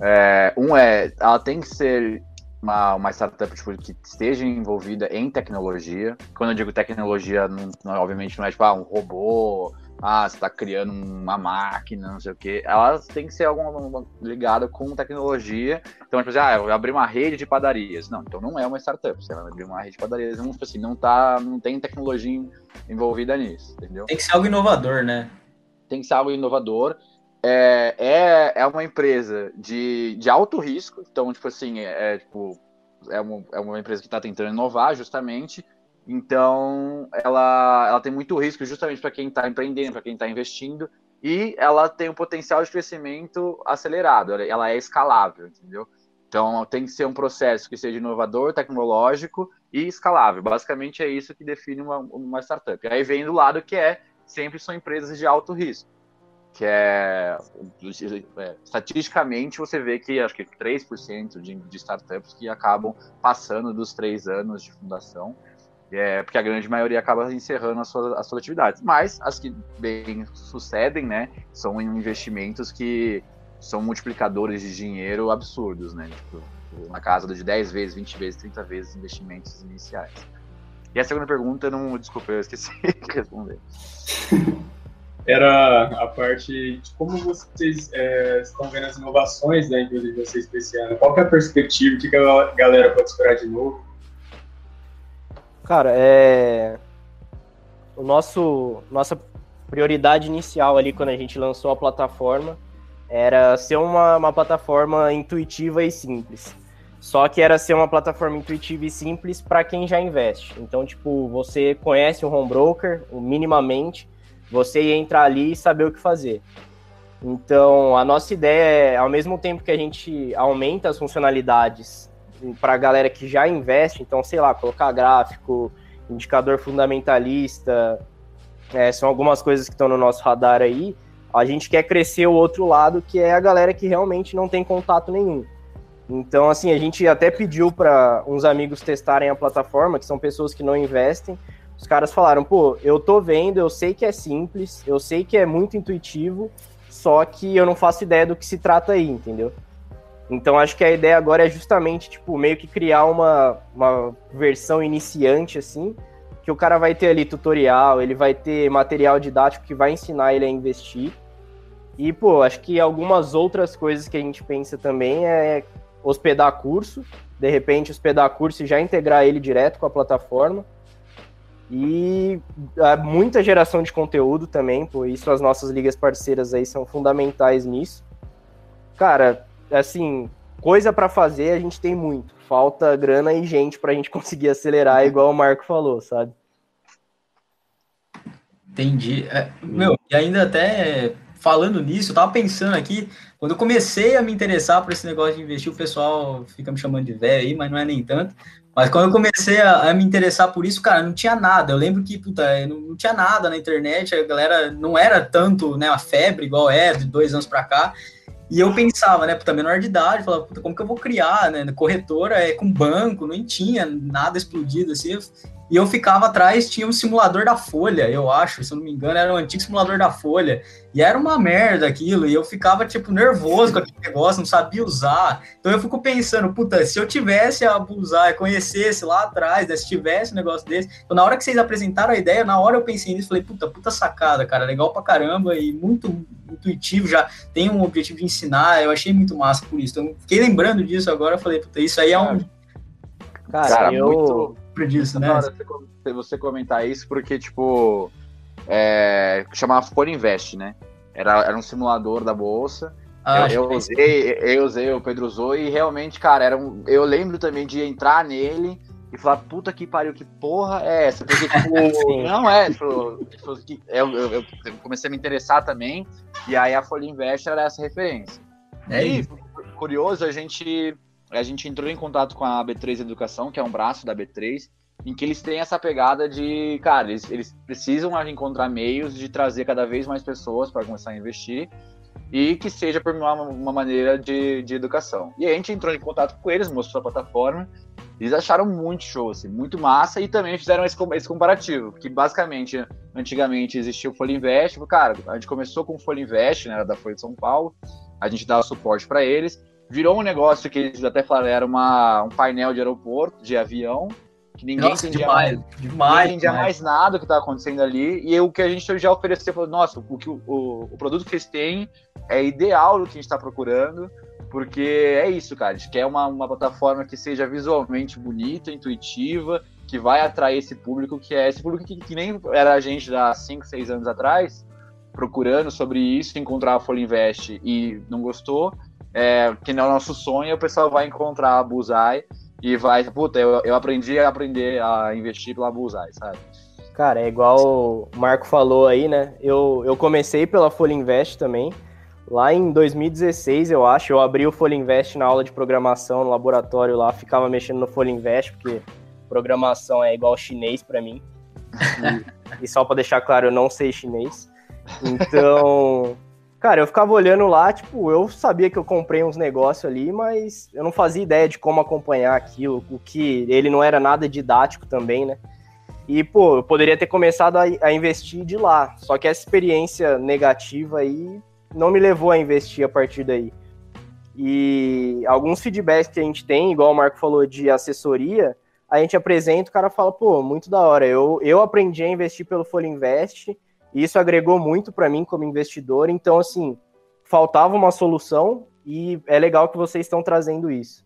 É, um é, ela tem que ser uma, uma startup tipo, que esteja envolvida em tecnologia. Quando eu digo tecnologia, não, não, obviamente não é tipo ah, um robô, ah, você está criando uma máquina, não sei o quê. Elas têm que ser alguma ligada com tecnologia. Então, tipo assim, ah, eu abri uma rede de padarias. Não, então não é uma startup. Você vai abrir uma rede de padarias, não, tipo assim, não, tá, não tem tecnologia envolvida nisso, entendeu? Tem que ser algo inovador, né? Tem que ser algo inovador é, é, é uma empresa de, de alto risco, então, tipo assim, é, é tipo, é, uma, é uma empresa que está tentando inovar, justamente, então ela, ela tem muito risco justamente para quem está empreendendo, para quem está investindo, e ela tem um potencial de crescimento acelerado, ela é escalável, entendeu? Então tem que ser um processo que seja inovador, tecnológico e escalável. Basicamente é isso que define uma, uma startup. Aí vem do lado que é sempre são empresas de alto risco, que é, é estatisticamente você vê que acho que 3% de, de startups que acabam passando dos três anos de fundação, é, porque a grande maioria acaba encerrando as suas, as suas atividades. Mas as que bem sucedem, né, são investimentos que são multiplicadores de dinheiro absurdos, né? Tipo, na casa de 10 vezes, 20 vezes, 30 vezes investimentos iniciais. E a segunda pergunta, não, desculpa, eu esqueci *laughs* de responder. *laughs* Era a parte de como vocês é, estão vendo as inovações da empresa de vocês para esse ano. Qual é a perspectiva? O que a galera pode esperar de novo? Cara, é. O nosso. Nossa prioridade inicial ali quando a gente lançou a plataforma era ser uma, uma plataforma intuitiva e simples. Só que era ser uma plataforma intuitiva e simples para quem já investe. Então, tipo, você conhece o home broker minimamente, você entrar ali e saber o que fazer. Então, a nossa ideia é, ao mesmo tempo que a gente aumenta as funcionalidades para a galera que já investe, então, sei lá, colocar gráfico, indicador fundamentalista, é, são algumas coisas que estão no nosso radar aí. A gente quer crescer o outro lado, que é a galera que realmente não tem contato nenhum. Então, assim, a gente até pediu para uns amigos testarem a plataforma, que são pessoas que não investem. Os caras falaram: pô, eu tô vendo, eu sei que é simples, eu sei que é muito intuitivo, só que eu não faço ideia do que se trata aí, entendeu? Então, acho que a ideia agora é justamente, tipo, meio que criar uma, uma versão iniciante, assim, que o cara vai ter ali tutorial, ele vai ter material didático que vai ensinar ele a investir. E, pô, acho que algumas outras coisas que a gente pensa também é hospedar curso, de repente hospedar curso e já integrar ele direto com a plataforma. E muita geração de conteúdo também, por isso as nossas ligas parceiras aí são fundamentais nisso. Cara, assim, coisa para fazer a gente tem muito. Falta grana e gente para a gente *laughs* conseguir acelerar, igual o Marco falou, sabe? Entendi. É, meu, e ainda até falando nisso, eu tava pensando aqui, quando eu comecei a me interessar por esse negócio de investir, o pessoal fica me chamando de velho aí, mas não é nem tanto. Mas quando eu comecei a, a, me interessar por isso, cara, não tinha nada. Eu lembro que, puta, não, não, tinha nada na internet, a galera não era tanto, né, a febre igual é, de dois anos para cá. E eu pensava, né, puta, menor de idade, falava, puta, como que eu vou criar, né? Corretora é com banco, não tinha nada explodido assim. E eu ficava atrás, tinha um simulador da Folha, eu acho, se eu não me engano, era um antigo simulador da Folha. E era uma merda aquilo, e eu ficava, tipo, nervoso com aquele negócio, não sabia usar. Então eu fico pensando, puta, se eu tivesse a usar, conhecesse lá atrás, né, se tivesse um negócio desse. Então, na hora que vocês apresentaram a ideia, na hora eu pensei nisso, falei, puta, puta sacada, cara, legal pra caramba e muito intuitivo, já tem um objetivo de ensinar, eu achei muito massa por isso. Então, fiquei lembrando disso agora, falei, puta, isso aí é um. Cara, cara eu... muito disso, né? Hora você comentar isso, porque, tipo, é, chamava Folha Invest, né? Era, era um simulador da bolsa. Ah, eu, eu usei, eu usei, o Pedro usou, e realmente, cara, era um, eu lembro também de entrar nele e falar, puta que pariu, que porra é essa? Porque, tipo, *laughs* não é, tipo, eu, eu, eu, comecei a me interessar também, e aí a Folha Invest era essa referência. É e, isso. curioso, a gente a gente entrou em contato com a B3 Educação, que é um braço da B3, em que eles têm essa pegada de, cara, eles, eles precisam encontrar meios de trazer cada vez mais pessoas para começar a investir e que seja por uma, uma maneira de, de educação. E a gente entrou em contato com eles, mostrou a plataforma, eles acharam muito show, assim, muito massa e também fizeram esse, esse comparativo, que basicamente, antigamente existia o Folha Invest, cara, a gente começou com o Folha Invest, né, da Folha de São Paulo, a gente dava suporte para eles, virou um negócio que eles até falaram era uma, um painel de aeroporto, de avião, que ninguém Nossa, entendia, demais, mais, demais, ninguém entendia mais nada do que estava acontecendo ali. E o que a gente já ofereceu, falou, nossa, o, que, o, o produto que vocês têm é ideal do que a gente está procurando, porque é isso, cara. A gente quer uma, uma plataforma que seja visualmente bonita, intuitiva, que vai atrair esse público, que é esse público que, que nem era a gente há 5, 6 anos atrás, procurando sobre isso, encontrar a Folha Invest e não gostou é, que não é o nosso sonho, o pessoal vai encontrar a Bullseye e vai, puta, eu, eu aprendi a aprender a investir pela Bullseye, sabe? Cara, é igual o Marco falou aí, né? Eu, eu comecei pela Folha Invest também. Lá em 2016, eu acho, eu abri o Folha Invest na aula de programação no laboratório lá, ficava mexendo no Folha Invest, porque programação é igual chinês para mim. E, *laughs* e só para deixar claro, eu não sei chinês. Então, cara, eu ficava olhando lá, tipo, eu sabia que eu comprei uns negócios ali, mas eu não fazia ideia de como acompanhar aquilo, o que ele não era nada didático também, né? E, pô, eu poderia ter começado a, a investir de lá. Só que essa experiência negativa aí não me levou a investir a partir daí. E alguns feedbacks que a gente tem, igual o Marco falou de assessoria, a gente apresenta, o cara fala, pô, muito da hora. Eu, eu aprendi a investir pelo Folha Invest, e isso agregou muito para mim como investidor. Então, assim, faltava uma solução e é legal que vocês estão trazendo isso.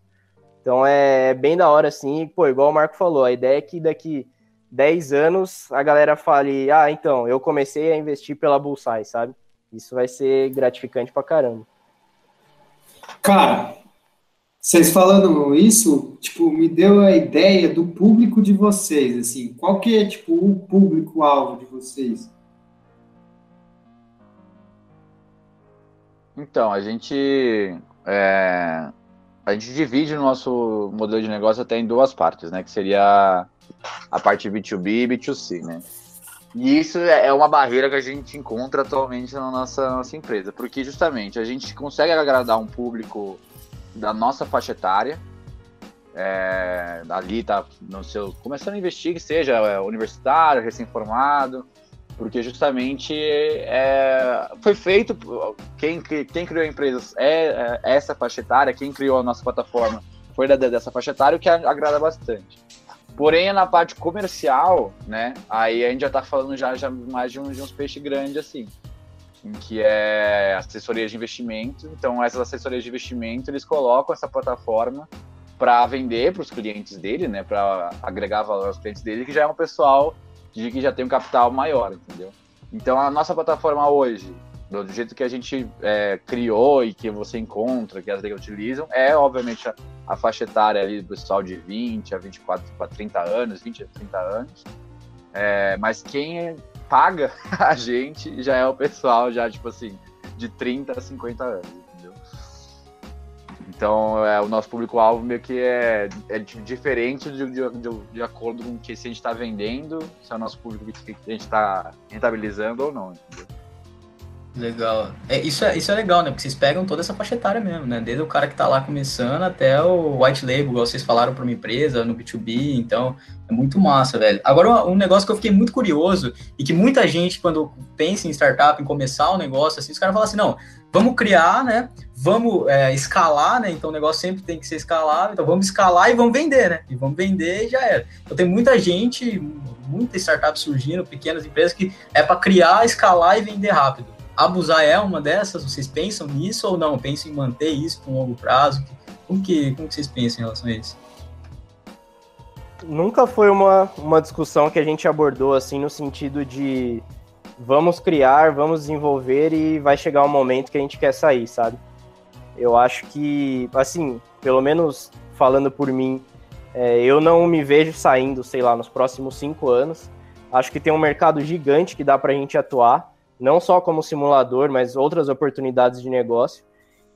Então é bem da hora, assim. Pô, igual o Marco falou, a ideia é que daqui 10 anos a galera fale, ah, então, eu comecei a investir pela Bullseye, sabe? Isso vai ser gratificante pra caramba. Cara, vocês falando isso, tipo, me deu a ideia do público de vocês, assim, qual que é, tipo, o público-alvo de vocês? Então, a gente é, a gente divide o nosso modelo de negócio até em duas partes, né? Que seria a parte B2B e B2C, né? E isso é uma barreira que a gente encontra atualmente na nossa, nossa empresa, porque justamente a gente consegue agradar um público da nossa faixa etária, é, ali tá no seu começando a investir que seja é, universitário, recém-formado, porque justamente é, foi feito quem, quem criou a empresa é, é, essa faixa etária, quem criou a nossa plataforma foi da, dessa faixa etária, o que agrada bastante. Porém, na parte comercial, né, aí a gente já está falando já, já mais de, um, de uns peixes grandes assim, em que é assessoria de investimento. Então, essas assessorias de investimento, eles colocam essa plataforma para vender para os clientes dele, né, para agregar valor aos clientes dele, que já é um pessoal de que já tem um capital maior, entendeu? Então a nossa plataforma hoje, do jeito que a gente é, criou e que você encontra, que as ligas utilizam, é obviamente a, a, faixa etária ali do pessoal de 20 a 24 para 30 anos, 20 a 30 anos. É, mas quem paga *laughs* a gente já é o pessoal já, tipo assim, de 30 a 50 anos. Então, é, o nosso público-alvo meio que é, é diferente de, de, de, de, acordo com que se a gente está vendendo, se é o nosso público que a gente está rentabilizando ou não, entendeu? Legal. É, isso, é, isso é legal, né? Porque vocês pegam toda essa faixa etária mesmo, né? Desde o cara que está lá começando até o white label, igual vocês falaram para uma empresa, no B2B, então é muito massa, velho. Agora, um negócio que eu fiquei muito curioso e que muita gente, quando pensa em startup, em começar um negócio assim, os caras falam assim, não, vamos criar, né? Vamos é, escalar, né? Então o negócio sempre tem que ser escalável, então vamos escalar e vamos vender, né? E vamos vender e já era. Então tem muita gente, muita startup surgindo, pequenas empresas que é para criar, escalar e vender rápido abusar é uma dessas? Vocês pensam nisso ou não? Pensam em manter isso com longo prazo? Como que, como que vocês pensam em relação a isso? Nunca foi uma, uma discussão que a gente abordou assim no sentido de vamos criar, vamos desenvolver e vai chegar um momento que a gente quer sair, sabe? Eu acho que, assim, pelo menos falando por mim, é, eu não me vejo saindo, sei lá, nos próximos cinco anos. Acho que tem um mercado gigante que dá para a gente atuar não só como simulador, mas outras oportunidades de negócio.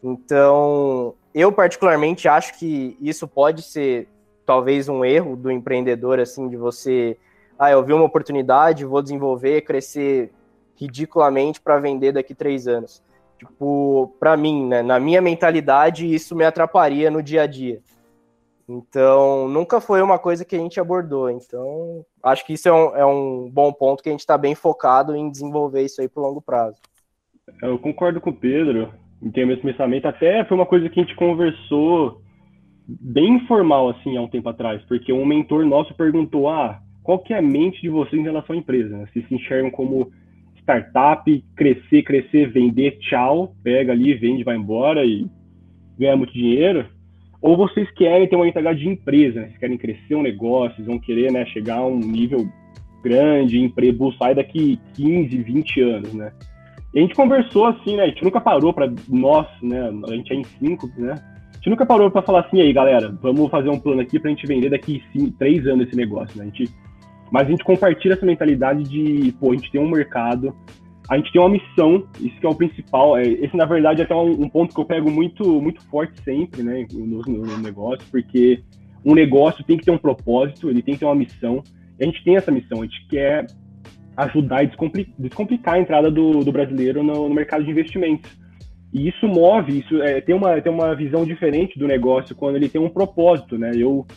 Então, eu particularmente acho que isso pode ser talvez um erro do empreendedor, assim, de você, ah, eu vi uma oportunidade, vou desenvolver, crescer ridiculamente para vender daqui três anos. Tipo, para mim, né, na minha mentalidade, isso me atrapalharia no dia a dia. Então, nunca foi uma coisa que a gente abordou. Então, acho que isso é um, é um bom ponto que a gente está bem focado em desenvolver isso aí por longo prazo. Eu concordo com o Pedro, termos de pensamento. Até foi uma coisa que a gente conversou bem informal, assim, há um tempo atrás, porque um mentor nosso perguntou, ah, qual que é a mente de vocês em relação à empresa? Né? Se se enxergam como startup, crescer, crescer, vender, tchau, pega ali, vende, vai embora e ganha muito dinheiro ou vocês querem ter uma mentalidade de empresa, né? vocês querem crescer um negócio, vocês vão querer né, chegar a um nível grande, emprego, sai daqui 15, 20 anos, né? E a gente conversou assim, né? A gente nunca parou para nós, né? A gente é em cinco, né? A gente nunca parou para falar assim, aí galera, vamos fazer um plano aqui para a gente vender daqui cinco, três anos esse negócio, né? A gente, mas a gente compartilha essa mentalidade de, pô, a gente tem um mercado, a gente tem uma missão, isso que é o principal. É, esse, na verdade, é até um, um, ponto que eu pego muito, muito forte sempre, né, no, no, negócio, porque um negócio tem que ter um propósito, ele tem que ter uma missão. E a gente tem essa missão, a gente quer ajudar e descomplicar, descomplicar a entrada do, do brasileiro no, no, mercado de investimentos. E isso move, isso é, tem, uma, tem uma visão diferente do negócio quando ele tem um propósito, né? Eu,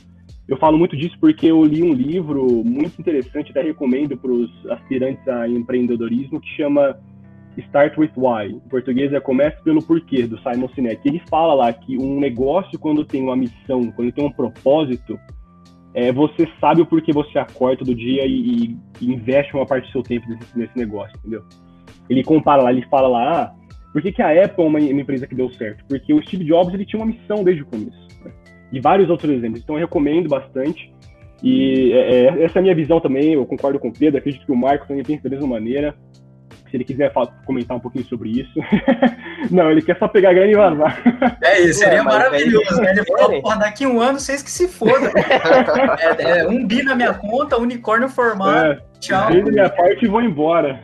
eu falo muito disso porque eu li um livro muito interessante, até recomendo para os aspirantes a empreendedorismo, que chama Start with Why. Em português é Comece pelo Porquê, do Simon Sinek. Ele fala lá que um negócio, quando tem uma missão, quando tem um propósito, é, você sabe o porquê você acorda todo dia e, e investe uma parte do seu tempo nesse, nesse, negócio, entendeu? Ele compara lá, ele fala lá, ah, por que, que a Apple é uma, uma empresa que deu certo? Porque o Steve Jobs ele tinha uma missão desde o começo e vários outros exemplos. Então eu recomendo bastante. E é, é, essa é a minha visão também, eu concordo com o Pedro, acredito que o Marco também pensa da mesma maneira. Se ele quiser falar, comentar um pouquinho sobre isso. *laughs* não, ele quer só pegar a grana e vazar. É *laughs* isso, seria é, maravilhoso, né? Ele falou, porra, daqui um ano vocês que se fodam. *laughs* é, é, um bi na minha conta, unicórnio formado. É, Tchau. Vendo minha parte e vou embora.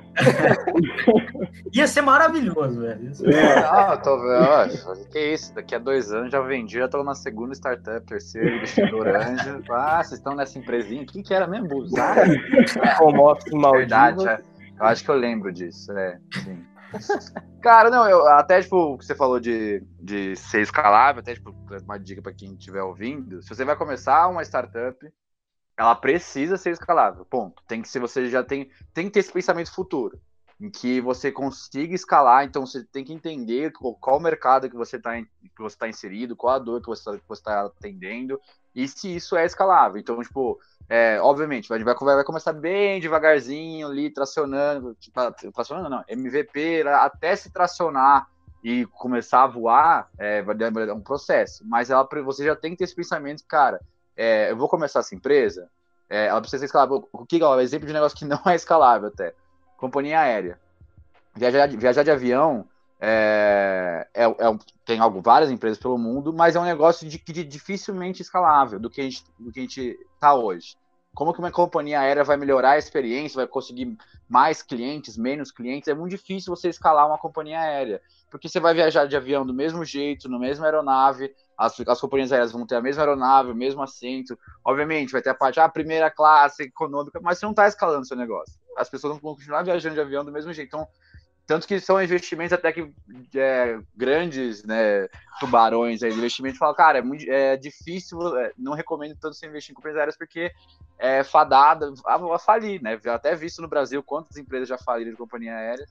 Ia ser maravilhoso, velho. É. Ah, tô vendo. Que isso? Daqui a dois anos já vendi, já tô na segunda startup, terceiro, investidor anjo. Ah, vocês estão nessa empresinha? O que, que era mesmo? Buzar? Home office Verdade, é. Eu acho que eu lembro disso, é. Sim. *laughs* Cara, não, eu até, tipo, o que você falou de, de ser escalável, até, tipo, uma dica para quem estiver ouvindo. Se você vai começar uma startup, ela precisa ser escalável, ponto. Tem que ser, você já tem, tem que ter esse pensamento futuro, em que você consiga escalar, então você tem que entender qual o mercado que você está que você tá inserido, qual a dor que você está atendendo, e se isso é escalável. Então, tipo, é, obviamente, vai, vai, vai começar bem devagarzinho ali, tracionando, tracionando não, MVP, até se tracionar e começar a voar, é, vai demorar um processo. Mas ela, você já tem que ter esse pensamento, cara, é, eu vou começar essa empresa, é, ela precisa ser escalável. O que é exemplo de negócio que não é escalável até? Companhia aérea. Viajar, viajar de avião é, é, é, tem algo, várias empresas pelo mundo, mas é um negócio de, de dificilmente escalável a gente do que a gente está hoje. Como que uma companhia aérea vai melhorar a experiência, vai conseguir mais clientes, menos clientes? É muito difícil você escalar uma companhia aérea, porque você vai viajar de avião do mesmo jeito, no mesma aeronave, as, as companhias aéreas vão ter a mesma aeronave, o mesmo assento. Obviamente, vai ter a parte, ah, primeira classe, econômica, mas você não está escalando seu negócio. As pessoas vão continuar viajando de avião do mesmo jeito. Então, tanto que são investimentos até que é, grandes, né, tubarões aí de investimento, falam, cara, é, muito, é difícil, é, não recomendo tanto você investir em aéreas porque é fadada a, a falir, né? Até visto no Brasil quantas empresas já faliram de companhia aérea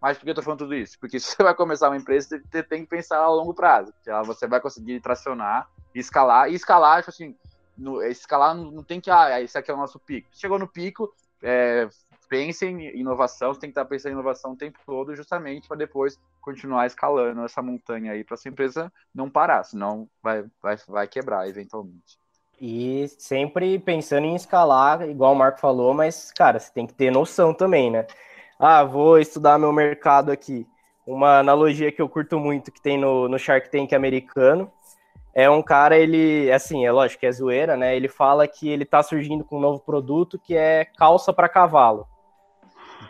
mas por que eu tô falando tudo isso? Porque *laughs* se você vai começar uma empresa, você tem que pensar a longo prazo. Você vai conseguir tracionar escalar. E escalar, tipo assim, no, escalar não, não, tem que, ah, esse aqui é o nosso pico. Chegou no pico, é, pense em inovação, você tem que estar pensando em inovação o tempo todo, justamente para depois continuar escalando essa montanha aí para sua empresa não parar, senão vai, vai, vai quebrar eventualmente. E sempre pensando em escalar, igual o Marco falou, mas, cara, você tem que ter noção também, né? ah, vou estudar meu mercado aqui. Uma analogia que eu curto muito que tem no, no Shark Tank americano é um cara, ele, assim, é lógico que é zoeira, né? Ele fala que ele tá surgindo com um novo produto que é calça para cavalo.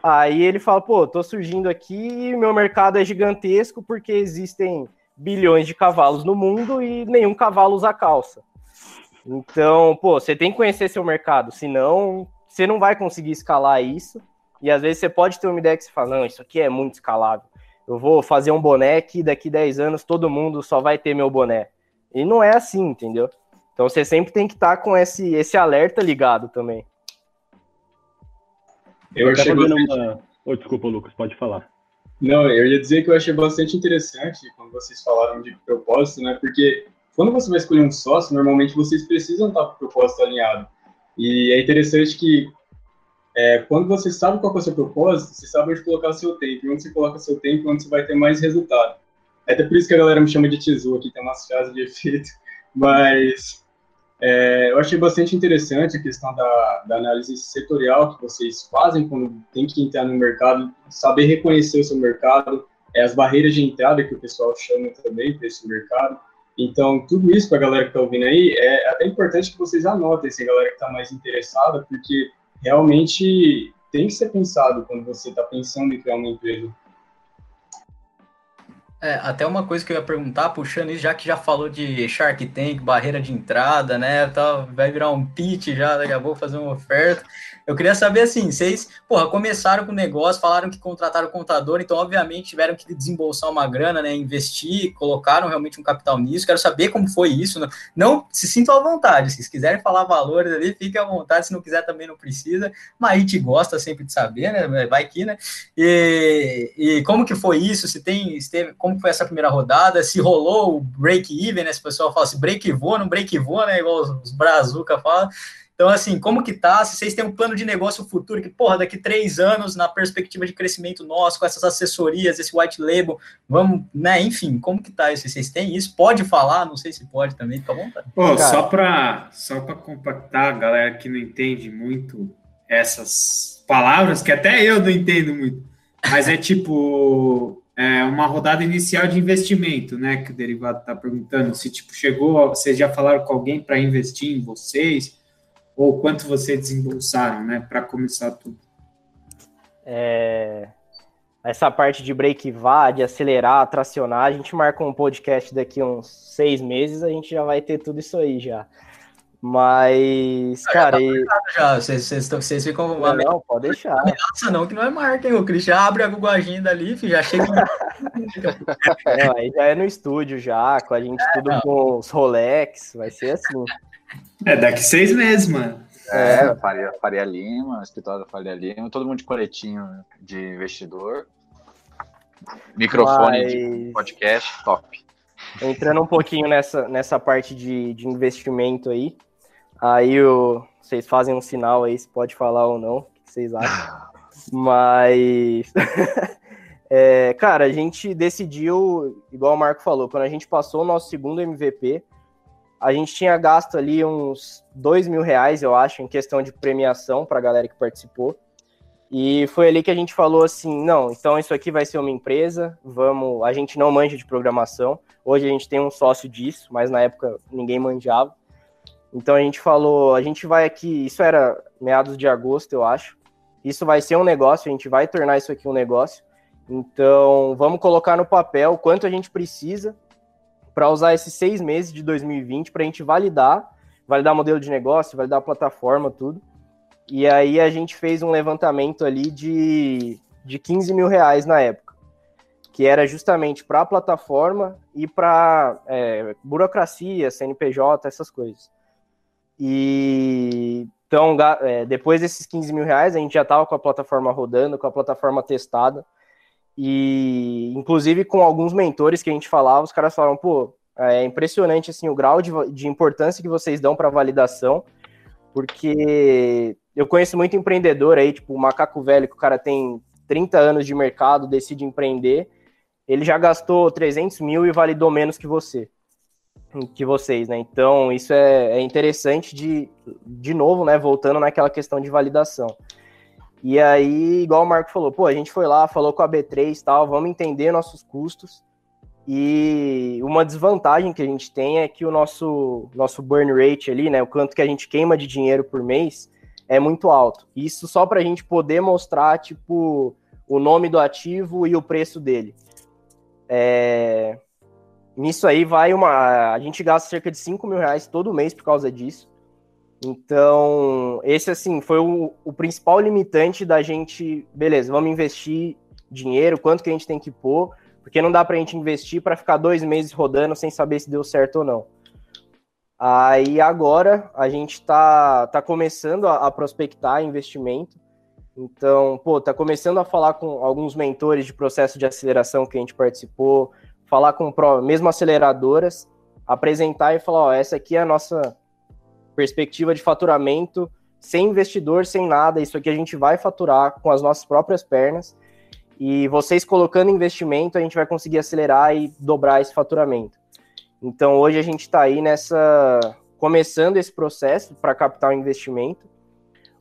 Aí ele fala, pô, tô surgindo aqui meu mercado é gigantesco porque existem bilhões de cavalos no mundo e nenhum cavalo usa calça. Então, pô, você tem que conhecer seu mercado, senão você não vai conseguir escalar isso. E às vezes você pode ter uma ideia que você fala, não, isso aqui é muito escalável. Eu vou fazer um boné que daqui 10 anos todo mundo só vai ter meu boné. E não é assim, entendeu? Então você sempre tem que estar tá com esse, esse alerta ligado também. Eu achei bastante... uma... oh, desculpa, Lucas, pode falar. Não, eu ia dizer que eu achei bastante interessante quando vocês falaram de propósito, né? Porque quando você vai escolher um sócio, normalmente vocês precisam estar com o propósito alinhado. E é interessante que é, quando você sabe qual é o seu propósito, você sabe onde colocar o seu tempo. E onde você coloca o seu tempo, onde você vai ter mais resultado. É até por isso que a galera me chama de tesouro, aqui tem umas frases de efeito. *laughs* Mas é, eu achei bastante interessante a questão da, da, análise setorial que vocês fazem quando tem que entrar no mercado, saber reconhecer o seu mercado, é, as barreiras de entrada que o pessoal chama também para esse mercado. Então, tudo isso para a galera que está ouvindo aí, é até importante que vocês anotem, se a galera que está mais interessada, porque realmente tem que ser pensado quando você está pensando em criar uma empresa. É, até uma coisa que eu ia perguntar, puxando isso, já que já falou de Shark Tank, barreira de entrada, né? Tá, vai virar um pitch já, daqui a pouco fazer uma oferta. Eu queria saber assim, vocês, porra, começaram com o negócio, falaram que contrataram o contador, então obviamente tiveram que desembolsar uma grana, né? Investir, colocaram realmente um capital nisso. Quero saber como foi isso. Né? Não se sintam à vontade, se querem falar valores ali, fiquem à vontade, se não quiser também não precisa. Mas a gente gosta sempre de saber, né? Vai que, né? E, e como que foi isso? Se tem, se teve, como foi essa primeira rodada, se rolou o break-even, né? Se o pessoal fala assim, break-voa, não break-voa, né? Igual os, os Brazuca falam. Então, assim, como que tá? Se vocês têm um plano de negócio futuro, que, porra, daqui três anos, na perspectiva de crescimento nosso, com essas assessorias, esse white label, vamos, né? Enfim, como que tá isso? Vocês têm isso? Pode falar? Não sei se pode também, fica à vontade. Pô, só para só compactar a galera que não entende muito essas palavras, que até eu não entendo muito, mas é tipo é, uma rodada inicial de investimento, né? Que o derivado está perguntando se tipo chegou, vocês já falaram com alguém para investir em vocês ou quanto vocês desembolsaram, né? Para começar tudo. É, essa parte de break vá, de acelerar, tracionar, a gente marca um podcast daqui uns seis meses, a gente já vai ter tudo isso aí já. Mas, ah, cara. Já, vocês, vocês, vocês ficam. Não, não, pode deixar. Ameaça não, que não é marca, hein? O Cris já abre a Google Agenda ali, já chega. *laughs* não, aí já é no estúdio, já, com a gente é, tudo não. com os Rolex, vai ser assim. É, daqui seis meses, mano. É, Faria, Faria Lima, escritório da Faria Lima, todo mundo de coletinho de investidor. Microfone Mas... de podcast, top. Entrando um pouquinho nessa, nessa parte de, de investimento aí, Aí o, vocês fazem um sinal aí, se pode falar ou não, o que vocês acham. Mas, *laughs* é, cara, a gente decidiu, igual o Marco falou, quando a gente passou o nosso segundo MVP, a gente tinha gasto ali uns dois mil reais, eu acho, em questão de premiação para a galera que participou. E foi ali que a gente falou assim, não, então isso aqui vai ser uma empresa, vamos, a gente não manja de programação. Hoje a gente tem um sócio disso, mas na época ninguém manjava. Então a gente falou, a gente vai aqui, isso era meados de agosto, eu acho. Isso vai ser um negócio, a gente vai tornar isso aqui um negócio. Então vamos colocar no papel quanto a gente precisa para usar esses seis meses de 2020 para a gente validar, validar modelo de negócio, validar a plataforma, tudo. E aí a gente fez um levantamento ali de, de 15 mil reais na época, que era justamente para a plataforma e para é, burocracia, CNPJ, essas coisas. E então, é, depois desses 15 mil reais, a gente já estava com a plataforma rodando, com a plataforma testada. E inclusive com alguns mentores que a gente falava, os caras falaram, pô, é impressionante assim o grau de, de importância que vocês dão para validação, porque eu conheço muito empreendedor aí, tipo o macaco velho, que o cara tem 30 anos de mercado, decide empreender, ele já gastou 300 mil e validou menos que você que vocês, né? Então, isso é, é, interessante de, de novo, né? Voltando naquela questão de validação. E aí, igual o Marco falou, pô, a gente foi lá, falou com a B3 e tal, vamos entender nossos custos. E uma desvantagem que a gente tem é que o nosso, nosso burn rate ali, né? O quanto que a gente queima de dinheiro por mês é muito alto. Isso só para a gente poder mostrar, tipo, o nome do ativo e o preço dele. É, Nisso aí vai uma. A gente gasta cerca de 5 mil reais todo mês por causa disso. Então, esse assim foi o, o principal limitante da gente. Beleza, vamos investir dinheiro, quanto que a gente tem que pôr, porque não dá para a gente investir para ficar dois meses rodando sem saber se deu certo ou não. Aí agora a gente está tá começando a, a, prospectar investimento. Então, pô, tá começando a falar com alguns mentores de processo de aceleração que a gente participou, falar com mesmo aceleradoras, apresentar e falar, ó, essa aqui é a nossa perspectiva de faturamento, sem investidor, sem nada, isso aqui a gente vai faturar com as nossas próprias pernas. E vocês colocando investimento, a gente vai conseguir acelerar e dobrar esse faturamento. Então hoje a gente está aí nessa começando esse processo para captar o investimento.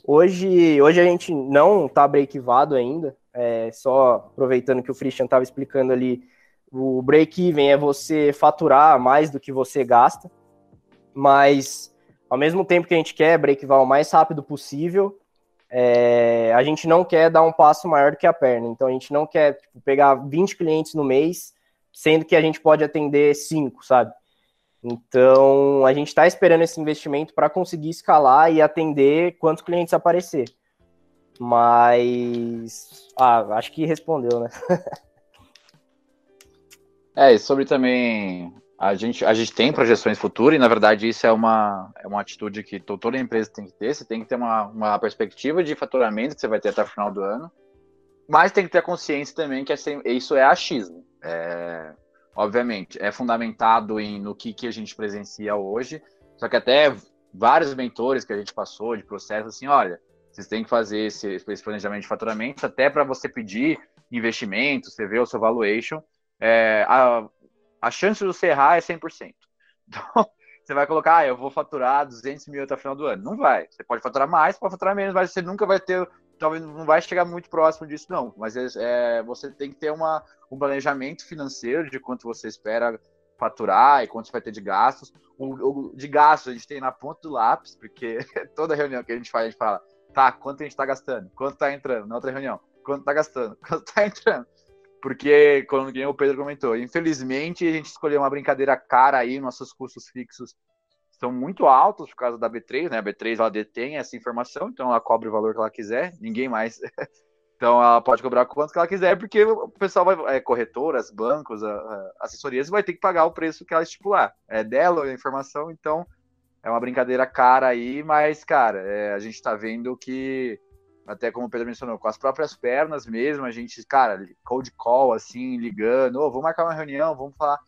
Hoje, hoje a gente não está breakivado ainda, é, só aproveitando que o Christian estava explicando ali, o break-even é você faturar mais do que você gasta, mas ao mesmo tempo que a gente quer break-even o mais rápido possível, é, a gente não quer dar um passo maior do que a perna. Então a gente não quer tipo, pegar 20 clientes no mês, sendo que a gente pode atender 5, sabe? Então a gente está esperando esse investimento para conseguir escalar e atender quantos clientes aparecer. Mas ah, acho que respondeu, né? *laughs* é, e sobre também a gente, a gente tem projeções futuras e, na verdade, isso é uma, é uma atitude que toda empresa tem que ter. Você tem que ter uma, uma perspectiva de faturamento que você vai ter até o final do ano, mas tem que ter a consciência também que isso é achismo. É, obviamente, é fundamentado em, no que, que a gente presencia hoje, só que até vários mentores que a gente passou de processo, assim, olha, vocês têm que fazer esse, esse planejamento de faturamento até para você pedir investimento, você vê o seu valuation, é, a, a chance de você errar é 100%. *laughs* Então, você vai colocar, ah, eu vou faturar 200 mil até o final do ano. Não vai. Você pode faturar mais, pode faturar menos, mas você nunca vai ter, talvez não vai chegar muito próximo disso, não. Mas é, você tem que ter uma, um planejamento financeiro de quanto você espera faturar e quanto você vai ter de gastos. O, o de gastos a gente tem na ponta do lápis, porque *laughs* toda reunião que a gente faz, a gente fala, tá, quanto a gente está gastando? Quanto está entrando? Na outra reunião, quanto está gastando? Quanto está entrando? Porque, como o Pedro comentou, infelizmente a gente escolheu uma brincadeira cara aí, nossos custos fixos são muito altos por causa da B3, né? A B3 ela detém essa informação, então ela cobra o valor que ela quiser, ninguém mais. *laughs* então ela pode cobrar quanto que ela quiser, porque o pessoal vai, é, corretoras, bancos, a, a, assessorias vai ter que pagar o preço que ela estipular. É dela a informação, então é uma brincadeira cara aí, mas, cara, é, a gente tá vendo que até como o Pedro mencionou, com as próprias pernas mesmo, a gente, cara, cold call, assim, ligando, oh, vamos marcar uma reunião, vamos falar.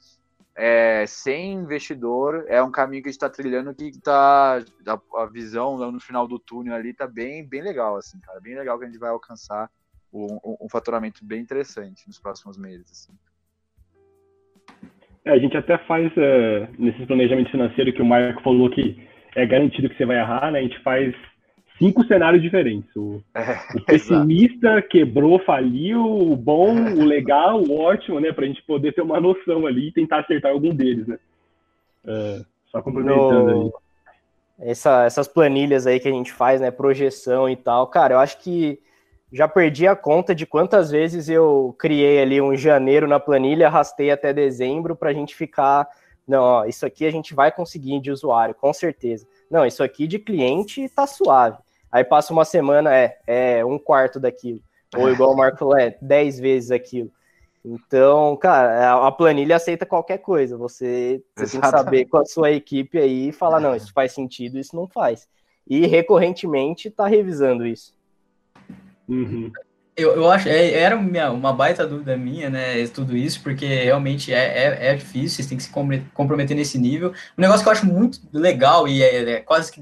É, sem investidor, é um caminho que a gente está trilhando que tá, a, a, visão no final do túnel ali tá bem, bem legal, assim, cara, bem legal que a gente vai alcançar um, um faturamento bem interessante nos próximos meses, assim. É, a gente até faz, é, nesse planejamento financeiro que o Marco falou que é garantido que você vai errar, né, a gente faz cinco cenários diferentes. O, é, o *laughs* pessimista exato. quebrou, faliu, o bom, o legal, o ótimo, né? Pra gente poder ter uma noção ali e tentar acertar algum deles, né? É, só complementando no... aí. Essa, essas planilhas aí que a gente faz, né? Projeção e tal, cara, eu acho que já perdi a conta de quantas vezes eu criei ali um janeiro na planilha, arrastei até dezembro para a gente ficar. Não, ó, isso aqui a gente vai conseguir de usuário, com certeza. Não, isso aqui de cliente tá suave. Aí passa uma semana, é, é um quarto daquilo. Ou igual o Marco falou, é dez vezes aquilo. Então, cara, a planilha aceita qualquer coisa. Você, você tem que saber com a sua equipe aí e falar, não, isso faz sentido, isso não faz. E recorrentemente tá revisando isso. Uhum. Eu, eu acho, é, era minha, uma baita dúvida minha, né, tudo isso, porque realmente é, é, é difícil, vocês têm que se comprometer nesse nível. Um negócio que eu acho muito legal e é, é quase que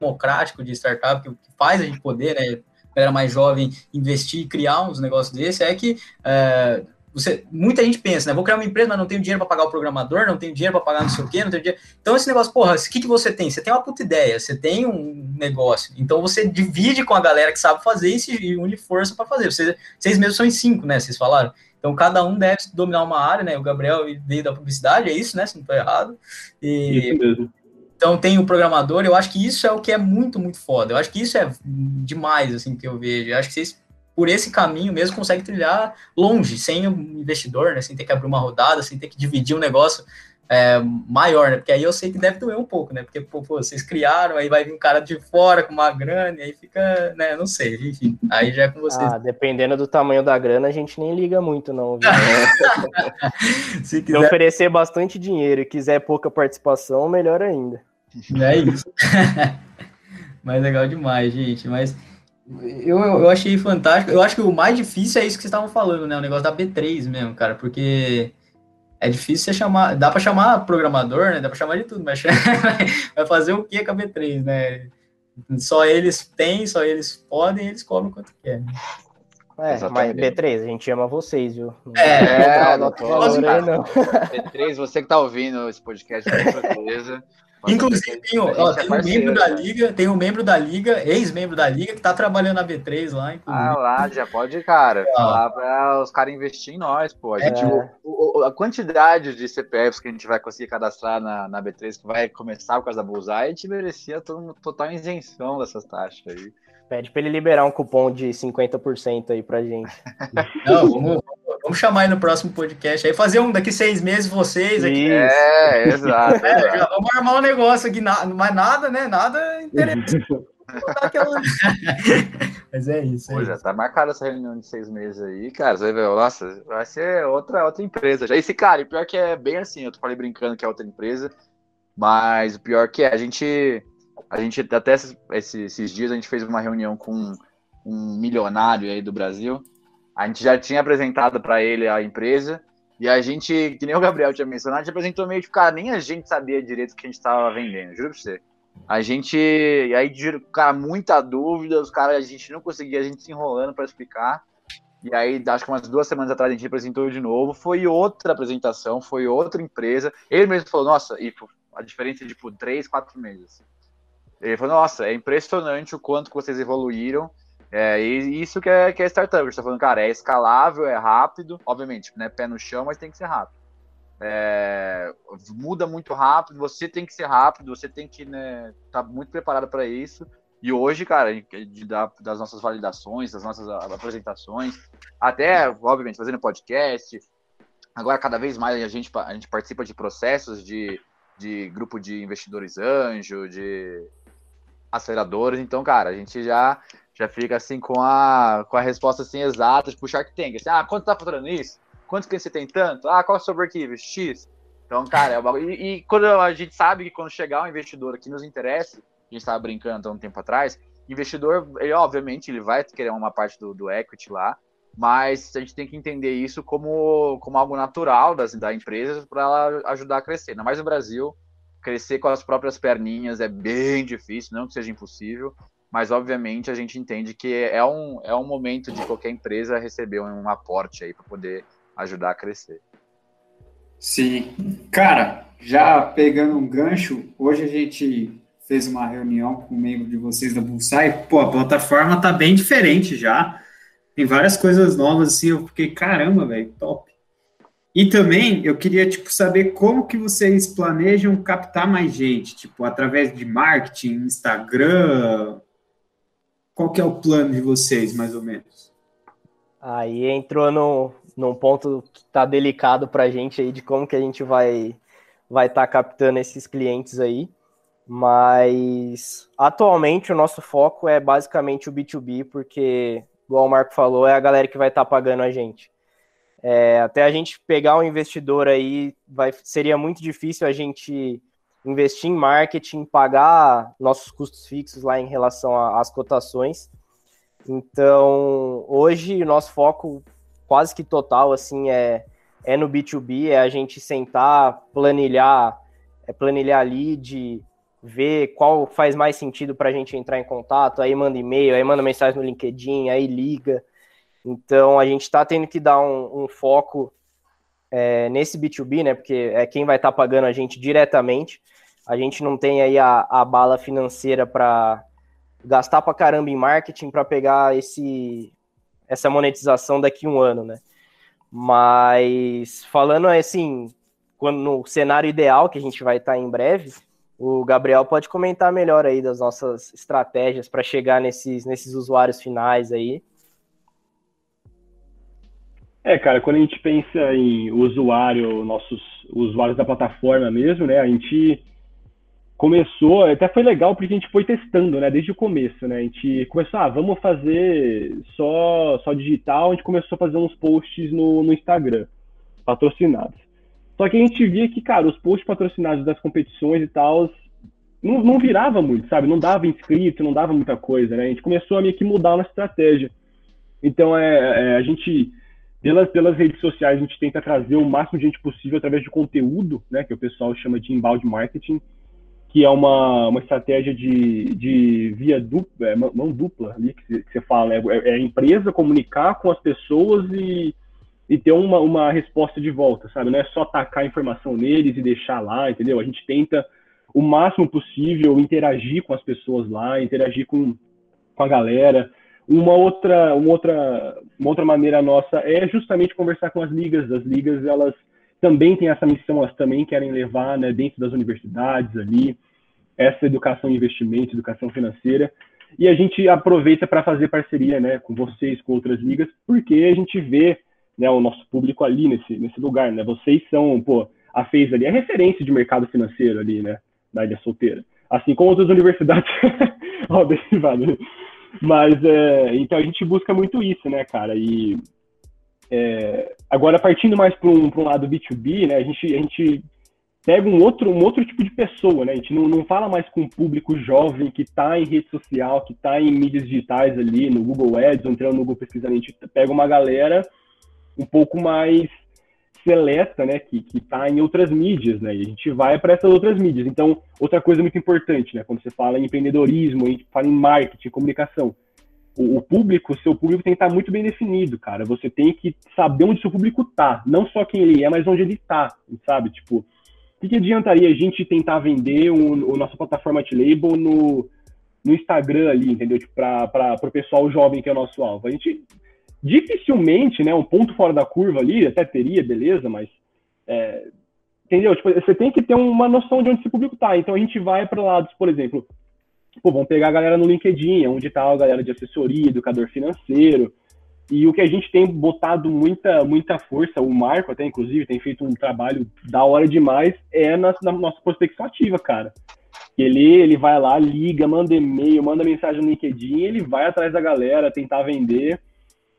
democrático de startup, que, faz a gente poder, né, galera mais jovem, investir e criar uns negócios desse, é que é, você, muita gente pensa, né, vou criar uma empresa, mas não tenho dinheiro para pagar o programador, não tenho dinheiro para pagar não sei o quê, não tenho dinheiro. Então esse negócio, porra, o que, que você tem? Você tem uma puta ideia, você tem um negócio, então você divide com a galera que sabe fazer e se une força para fazer. Você, vocês mesmos são em cinco, né, vocês falaram. Então, cada um deve dominar uma área, né? O Gabriel veio da publicidade, é isso, né? Se não estou errado. E, isso mesmo. Então tem o programador, eu acho que isso é o que é muito, muito foda. Eu acho que isso é demais, assim, que eu vejo. Eu acho que vocês, por esse caminho mesmo, conseguem trilhar longe, sem um investidor, né? Sem ter que abrir uma rodada, sem ter que dividir um negócio é, maior, né? Porque aí eu sei que deve doer um pouco, né? Porque, pô, pô, vocês criaram, aí vai vir um cara de fora com uma grana, e aí fica, né? Não sei, enfim. Aí já é com vocês. Ah, dependendo do tamanho da grana, a gente nem liga muito, não. *laughs* Se quiser... Se oferecer bastante dinheiro e quiser pouca participação, melhor ainda. É isso. *laughs* Mas legal demais, gente. Mas eu, eu achei fantástico. Eu acho que o mais difícil é isso que vocês estavam falando, né? O negócio da B3 mesmo, cara, porque é difícil você chamar. Dá para chamar programador, né? Dá para chamar de tudo, mas *laughs* vai fazer o que com a B3, né? Só eles têm, só eles podem, eles cobram quanto quer. É, Exatamente. mas B3, a gente ama vocês, viu? É, é não, tô, não, não. B3, você que tá ouvindo esse podcast, com certeza. *laughs* Inclusive, tem, ó, tem um membro da Liga, tem um membro da Liga, ex-membro da Liga, que tá trabalhando na B3 lá. Inclusive. Ah, lá, já pode, cara, é. falar para os caras investirem em nós, pô. A, gente, é. o, o, a quantidade de CPFs que a gente vai conseguir cadastrar na, na B3, que vai começar por causa da Bullseye, a gente merecia total isenção dessas taxas aí. Pede para ele liberar um cupom de 50% aí pra gente. *laughs* Não, vamos, vamos chamar aí no próximo podcast. Aí fazer um daqui seis meses, vocês aqui. É, exato. É, já vamos armar um negócio aqui, na- mas nada, né? Nada interessante. Aquela- *laughs* Mas é isso. É Pô, já isso. tá marcada essa reunião de seis meses aí, cara. Você vai ver, nossa, vai ser outra, outra empresa. Já esse cara, e pior que é bem assim, eu tô falei brincando que é outra empresa, mas o pior que é, a gente, a gente até esses, esses, dias a gente fez uma reunião com um milionário aí do Brasil. A gente já tinha apresentado para ele a empresa e a gente, que nem o Gabriel tinha mencionado, a gente apresentou meio de cara, nem a gente sabia direito o que a gente tava vendendo, juro pra você. A gente. E aí, cara, muita dúvida, os caras, a gente não conseguia, a gente se enrolando para explicar. E aí, acho que umas duas semanas atrás a gente apresentou de novo. Foi outra apresentação, foi outra empresa. Ele mesmo falou, nossa, e a diferença de tipo, três, quatro meses. Ele falou, nossa, é impressionante o quanto que vocês evoluíram. É, e isso que é, que é startup. A gente tá falando, cara, é escalável, é rápido, obviamente, né? Pé no chão, mas tem que ser rápido. É, muda muito rápido, você tem que ser rápido, você tem que né, tá muito preparado para isso. E hoje, cara, de, da- das nossas validações, das nossas apresentações, até, obviamente, fazendo podcast, agora cada vez mais a gente, a gente participa de processos de, de grupo de investidores anjo, de aceleradores, então, cara, a gente já, já fica assim com a, com a resposta assim exata, tipo Shark Tank, assim, ah, quanto tá faturando isso? Quantos clientes você tem tanto? Ah, qual é o seu? X. Então, cara, é o. E, e quando a gente sabe que quando chegar um investidor que nos interessa, a gente estava brincando há um tempo atrás, investidor, ele, obviamente, ele vai querer uma parte do, do equity lá, mas a gente tem que entender isso como, como algo natural das, da empresa para ela ajudar a crescer. Ainda mais no Brasil, crescer com as próprias perninhas é bem difícil, não que seja impossível, mas obviamente a gente entende que é um, é um momento de qualquer empresa receber um aporte aí para poder ajudar a crescer. Sim. Cara, já pegando um gancho, hoje a gente fez uma reunião com um membro de vocês da Bullseye. Pô, a plataforma tá bem diferente já. Tem várias coisas novas, assim, eu fiquei, caramba, velho, top. E também eu queria, tipo, saber como que vocês planejam captar mais gente, tipo, através de marketing, Instagram. Qual que é o plano de vocês, mais ou menos? Aí entrou no, num ponto que tá delicado pra gente aí de como que a gente vai vai estar captando esses clientes aí. Mas atualmente o nosso foco é basicamente o B2B, porque, igual o Marco falou, é a galera que vai estar pagando a gente. É, até a gente pegar um investidor aí, vai, seria muito difícil a gente investir em marketing, pagar nossos custos fixos lá em relação às cotações. Então, hoje o nosso foco quase que total assim é, é no B2B, é a gente sentar, planilhar, é planilhar lead, ver qual faz mais sentido para a gente entrar em contato, aí manda e-mail, aí manda mensagem no LinkedIn, aí liga. Então, a gente está tendo que dar um, um foco é, nesse B2B, né? Porque é quem vai estar pagando a gente diretamente. A gente não tem aí a, a bala financeira para gastar para caramba em marketing para pegar esse, essa monetização daqui a um ano, né? Mas falando assim, quando no cenário ideal que a gente vai estar em breve, o Gabriel pode comentar melhor aí das nossas estratégias para chegar nesses, nesses usuários finais aí. É, cara, quando a gente pensa em usuário, nossos usuários da plataforma mesmo, né? A gente começou, até foi legal porque a gente foi testando, né? Desde o começo, né? A gente começou, ah, vamos fazer só, só digital, a gente começou a fazer uns posts no, no Instagram, patrocinados. Só que a gente via que, cara, os posts patrocinados das competições e tal, não, não virava muito, sabe? Não dava inscrito, não dava muita coisa, né? A gente começou a meio que mudar a nossa estratégia. Então, é, é, a gente, pelas, pelas redes sociais, a gente tenta trazer o máximo de gente possível através de conteúdo, né? Que o pessoal chama de inbound marketing, que é uma, uma estratégia de, de via dupla, é, mão dupla ali que você, fala, é, é a empresa comunicar com as pessoas e, e ter uma, uma resposta de volta, sabe? Não é só tacar informação neles e deixar lá, entendeu? A gente tenta o máximo possível interagir com as pessoas lá, interagir com, com a galera. Uma outra, uma outra, uma outra maneira nossa é justamente conversar com as ligas. As ligas, elas também têm essa missão, elas também querem levar, né, dentro das universidades ali, essa educação investimento, educação financeira. E a gente aproveita para fazer parceria, né, com vocês, com outras ligas, porque a gente vê, né, o nosso público ali nesse, nesse lugar, né? Vocês são, pô, a FEIS ali é referência de mercado financeiro ali, né, da Ilha Solteira. Assim como outras universidades, *laughs* ó, derivado. Mas, é, então a gente busca muito isso, né, cara? E é, agora, partindo mais para um, um lado B2B, né, a gente, a gente pega um outro, um outro tipo de pessoa, né? A gente não, não fala mais com um público jovem que está em rede social, que está em mídias digitais ali, no Google Ads, entrando no Google Pesquisa, a gente pega uma galera um pouco mais seleta, né, que está em outras mídias, né, e a gente vai para essas outras mídias. Então, outra coisa muito importante, né, quando você fala em empreendedorismo, a gente fala em marketing, comunicação, o, o público, o seu público tem que estar tá muito bem definido, cara. Você tem que saber onde seu público tá, não só quem ele é, mas onde ele tá, sabe? Tipo, o que, que adiantaria a gente tentar vender o, o nossa plataforma T-Label no, no Instagram ali, entendeu? Tipo, para o pessoal jovem que é o nosso alvo. A gente dificilmente, né, um ponto fora da curva ali, até teria, beleza, mas é, entendeu? Tipo, você tem que ter uma noção de onde esse público tá. Então a gente vai para lados, por exemplo, pô, vamos pegar a galera no LinkedIn, onde tá a galera de assessoria, educador financeiro. E o que a gente tem botado muita, muita força, o Marco até, inclusive, tem feito um trabalho da hora demais, é na, na nossa prospecção ativa, cara. Ele, ele vai lá, liga, manda e-mail, manda mensagem no LinkedIn, ele vai atrás da galera, tentar vender.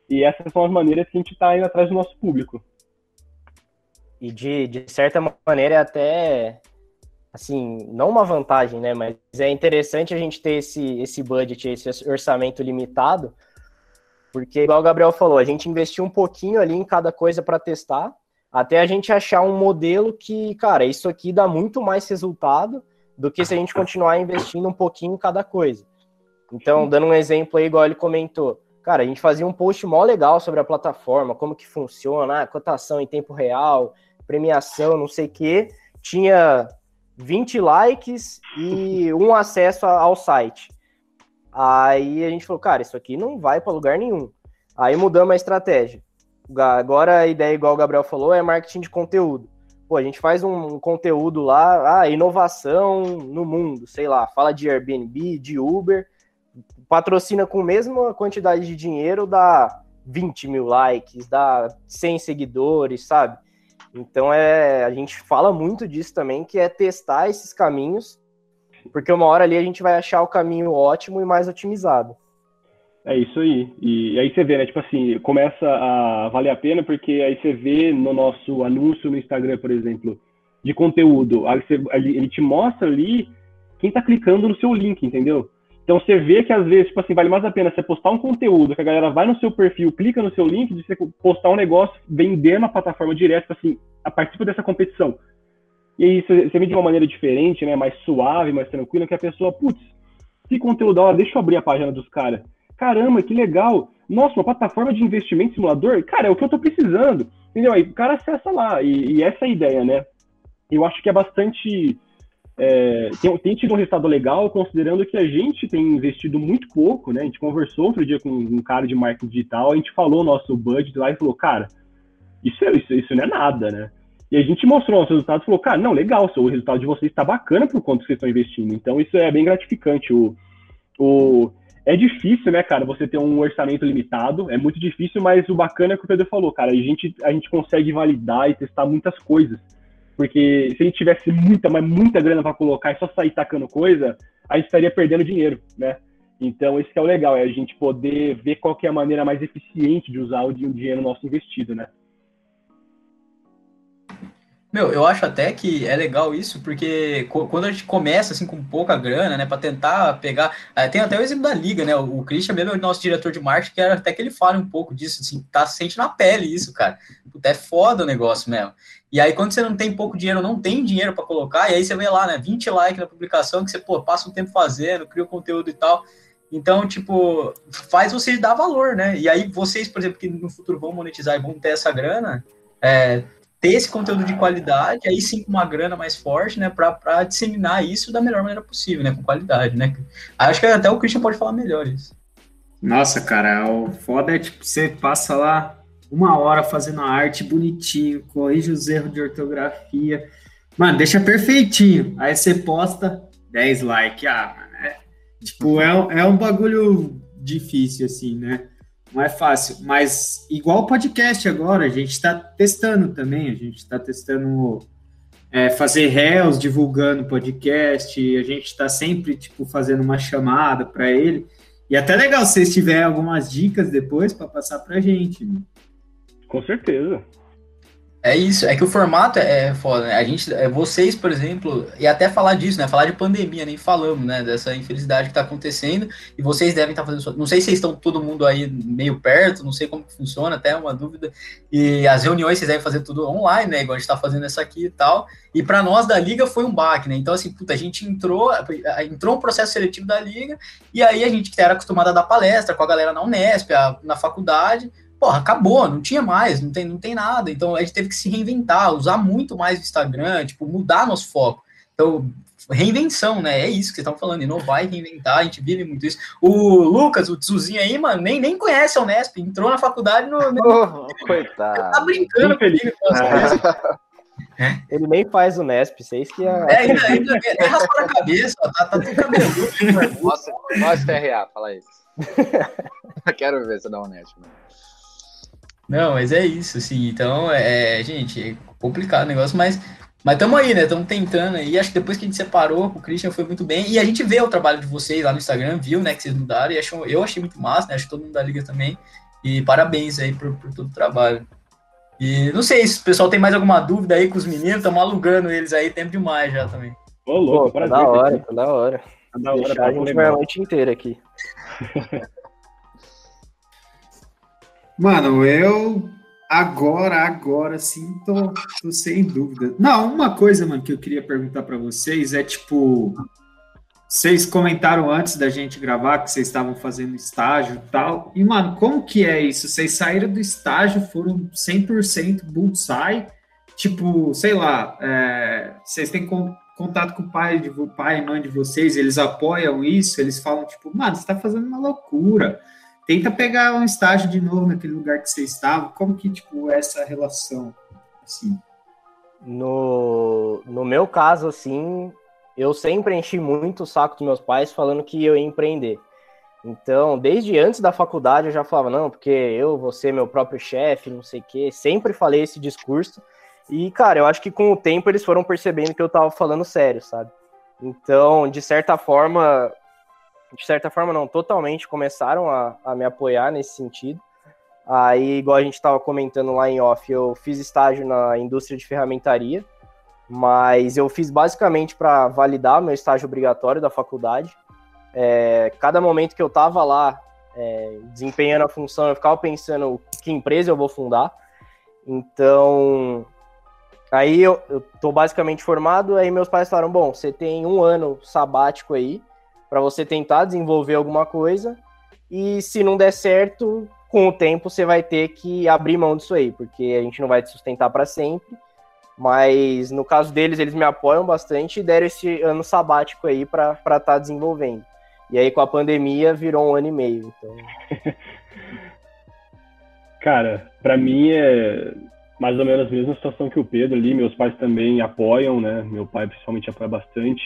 E essas são as maneiras que a gente está indo atrás do nosso público. E de, de certa maneira é até, assim, não uma vantagem, né? Mas é interessante a gente ter esse, esse budget, esse orçamento limitado, porque, igual o Gabriel falou, a gente investiu um pouquinho ali em cada coisa para testar, até a gente achar um modelo que, cara, isso aqui dá muito mais resultado do que se a gente continuar investindo um pouquinho em cada coisa. Então, dando um exemplo aí, igual ele comentou, Cara, a gente fazia um post mó legal sobre a plataforma, como que funciona, ah, cotação em tempo real, premiação, não sei o quê. Tinha 20 likes e um acesso ao site. Aí a gente falou, cara, isso aqui não vai para lugar nenhum. Aí mudamos a estratégia. Agora a ideia, igual o Gabriel falou, é marketing de conteúdo. Pô, a gente faz um conteúdo lá, ah, inovação no mundo, sei lá, fala de Airbnb, de Uber, patrocina com a mesma quantidade de dinheiro, dá 20 mil likes, dá 100 seguidores, sabe? Então é, a gente fala muito disso também, que é testar esses caminhos, porque uma hora ali a gente vai achar o caminho ótimo e mais otimizado. É isso aí. E aí você vê, né? Tipo assim, começa a valer a pena, porque aí você vê no nosso anúncio no Instagram, por exemplo, de conteúdo, ele te mostra ali quem tá clicando no seu link, entendeu? Então você vê que às vezes, tipo assim, vale mais a pena você postar um conteúdo que a galera vai no seu perfil, clica no seu link, de você postar um negócio, vender na plataforma direto, tipo assim, a participa dessa competição. E aí você, você vê de uma maneira diferente, né, mais suave, mais tranquila, que a pessoa, putz, que conteúdo da hora, deixa eu abrir a página dos caras. Caramba, que legal. Nossa, uma plataforma de investimento simulador? Cara, é o que eu tô precisando. Entendeu? Aí o cara acessa lá. E, e essa é a ideia, né? Eu acho que é bastante é, tem, tem, tido um resultado legal, considerando que a gente tem investido muito pouco, né? A gente conversou outro dia com um cara de marketing digital, a gente falou nosso budget lá e falou, cara, isso, é, isso, isso não é nada, né? E a gente mostrou os resultados e falou, cara, não, legal, o resultado de vocês está bacana por quanto vocês estão investindo. Então isso é bem gratificante. O, o, é difícil, né, cara, você ter um orçamento limitado, é muito difícil, mas o bacana é que o Pedro falou, cara, a gente, a gente consegue validar e testar muitas coisas. Porque se a gente tivesse muita, mas muita grana para colocar e só sair tacando coisa, a gente estaria perdendo dinheiro, né? Então, esse é o legal, é a gente poder ver qual é a maneira mais eficiente de usar o dinheiro nosso investido, né? Meu, eu acho até que é legal isso, porque quando a gente começa assim com pouca grana, né, para tentar pegar, eh, tem até o exemplo da liga, né? O Christian mesmo, nosso diretor de marketing, que era até que ele fala um pouco disso, assim, tá sente na pele isso, cara. Puta, é foda o negócio mesmo. E aí quando você não tem pouco dinheiro, não tem dinheiro para colocar, e aí você vê lá, né, 20 likes na publicação que você, pô, passa um tempo fazendo, cria o conteúdo e tal. Então, tipo, faz vocês dar valor, né? E aí vocês, por exemplo, que no futuro vão monetizar e vão ter essa grana, é, ter esse conteúdo de qualidade, aí sim com uma grana mais forte, né, para disseminar isso da melhor maneira possível, né, com qualidade, né. Acho que até o Christian pode falar melhor isso. Nossa, cara, o foda é tipo, você passa lá uma hora fazendo a arte bonitinho, corrige os erros de ortografia, mano, deixa perfeitinho, aí você posta 10 likes, ah, mano, é... Tipo, é, é um bagulho difícil, assim, né? Não é fácil. Mas igual o podcast agora, a gente está testando também. A gente está testando é, fazer réus, divulgando podcast. A gente está sempre, tipo, fazendo uma chamada para ele. E até legal se vocês tiverem algumas dicas depois para passar pra gente. né? Com certeza. É isso, é que o formato é foda, né? A gente, é, vocês, por exemplo, e até falar disso, né? Falar de pandemia, nem falamos, né? Dessa infelicidade que tá acontecendo, e vocês devem estar fazendo. sua- Não sei se vocês estão todo mundo aí meio perto, não sei como funciona, até é uma dúvida. E as reuniões vocês devem fazer tudo online, né? Igual a gente tá fazendo essa aqui e tal. E para nós da Liga foi um baque, né? Então, assim, puta, a gente entrou, entrou um processo seletivo da Liga, e aí a gente que era acostumado a dar palestra com a galera na Unesp, a- na faculdade porra, acabou, não tinha mais, não tem, não tem nada. Então a gente teve que se reinventar, usar muito mais o Instagram, tipo, mudar nosso foco. Então, reinvenção, né? É isso que vocês estão falando, inovar e reinventar, a gente vive muito isso. O Lucas, o Tzuzinho aí, mano, nem, nem conhece a Unesp, entrou na faculdade no. no *laughs* Oh, tá coitado. brincando Infeliz. comigo. nossa, Ele nem faz o Nesp, vocês que é. É, ainda, ainda, até raspou a cabeça, tá, tá tudo cabeludo. Mostra, mostra TRA, fala isso. *laughs* Quero ver se dá um net, mano. Não, mas é isso, assim, então, é, gente, é complicado o negócio, mas mas estamos aí, né? Estamos tentando aí. Acho que depois que a gente separou com o Christian foi muito bem. E a gente vê o trabalho de vocês lá no Instagram, viu, né? Que vocês mudaram. E achou, eu achei muito massa, né? Acho que todo mundo da Liga também. E parabéns aí por, por todo o trabalho. E não sei se o pessoal tem mais alguma dúvida aí com os meninos. Estamos alugando eles aí tempo demais já também. Ô, Pô, louco, tá prazer. da hora, tá da hora. Tá da hora, Deixar a gente vai a noite inteira aqui. *laughs* Mano, eu agora, agora sim tô, tô sem dúvida. Não, uma coisa, mano, que eu queria perguntar pra vocês é tipo, vocês comentaram antes da gente gravar que vocês estavam fazendo estágio e tal. E, mano, como que é isso? Vocês saíram do estágio, foram 100% bullseye? Tipo, sei lá, é, vocês têm con- contato com o pai, de, pai e mãe de vocês, eles apoiam isso? Eles falam, tipo, mano, você tá fazendo uma loucura. Tenta pegar um estágio de novo naquele lugar que você estava. Como que, tipo, essa relação, assim? No, no meu caso, assim, eu sempre enchi muito o saco dos meus pais falando que eu ia empreender. Então, desde antes da faculdade eu já falava, não, porque eu vou ser meu próprio chefe, não sei o quê. Sempre falei esse discurso. E, cara, eu acho que com o tempo eles foram percebendo que eu tava falando sério, sabe? Então, de certa forma, de certa forma não, totalmente começaram a, a me apoiar nesse sentido. Aí, igual a gente estava comentando lá em off, eu fiz estágio na indústria de ferramentaria, mas eu fiz basicamente para validar meu estágio obrigatório da faculdade. É, cada momento que eu estava lá é, desempenhando a função, eu ficava pensando que empresa eu vou fundar. Então, aí eu, eu tô basicamente formado, aí meus pais falaram, bom, você tem um ano sabático aí, para você tentar desenvolver alguma coisa, e se não der certo, com o tempo você vai ter que abrir mão disso aí, porque a gente não vai te sustentar para sempre. Mas no caso deles, eles me apoiam bastante e deram esse ano sabático aí para estar tá desenvolvendo. E aí com a pandemia virou um ano e meio. Então, *laughs* Cara, pra mim é mais ou menos a mesma situação que o Pedro ali. Meus pais também apoiam, né? Meu pai principalmente apoia bastante.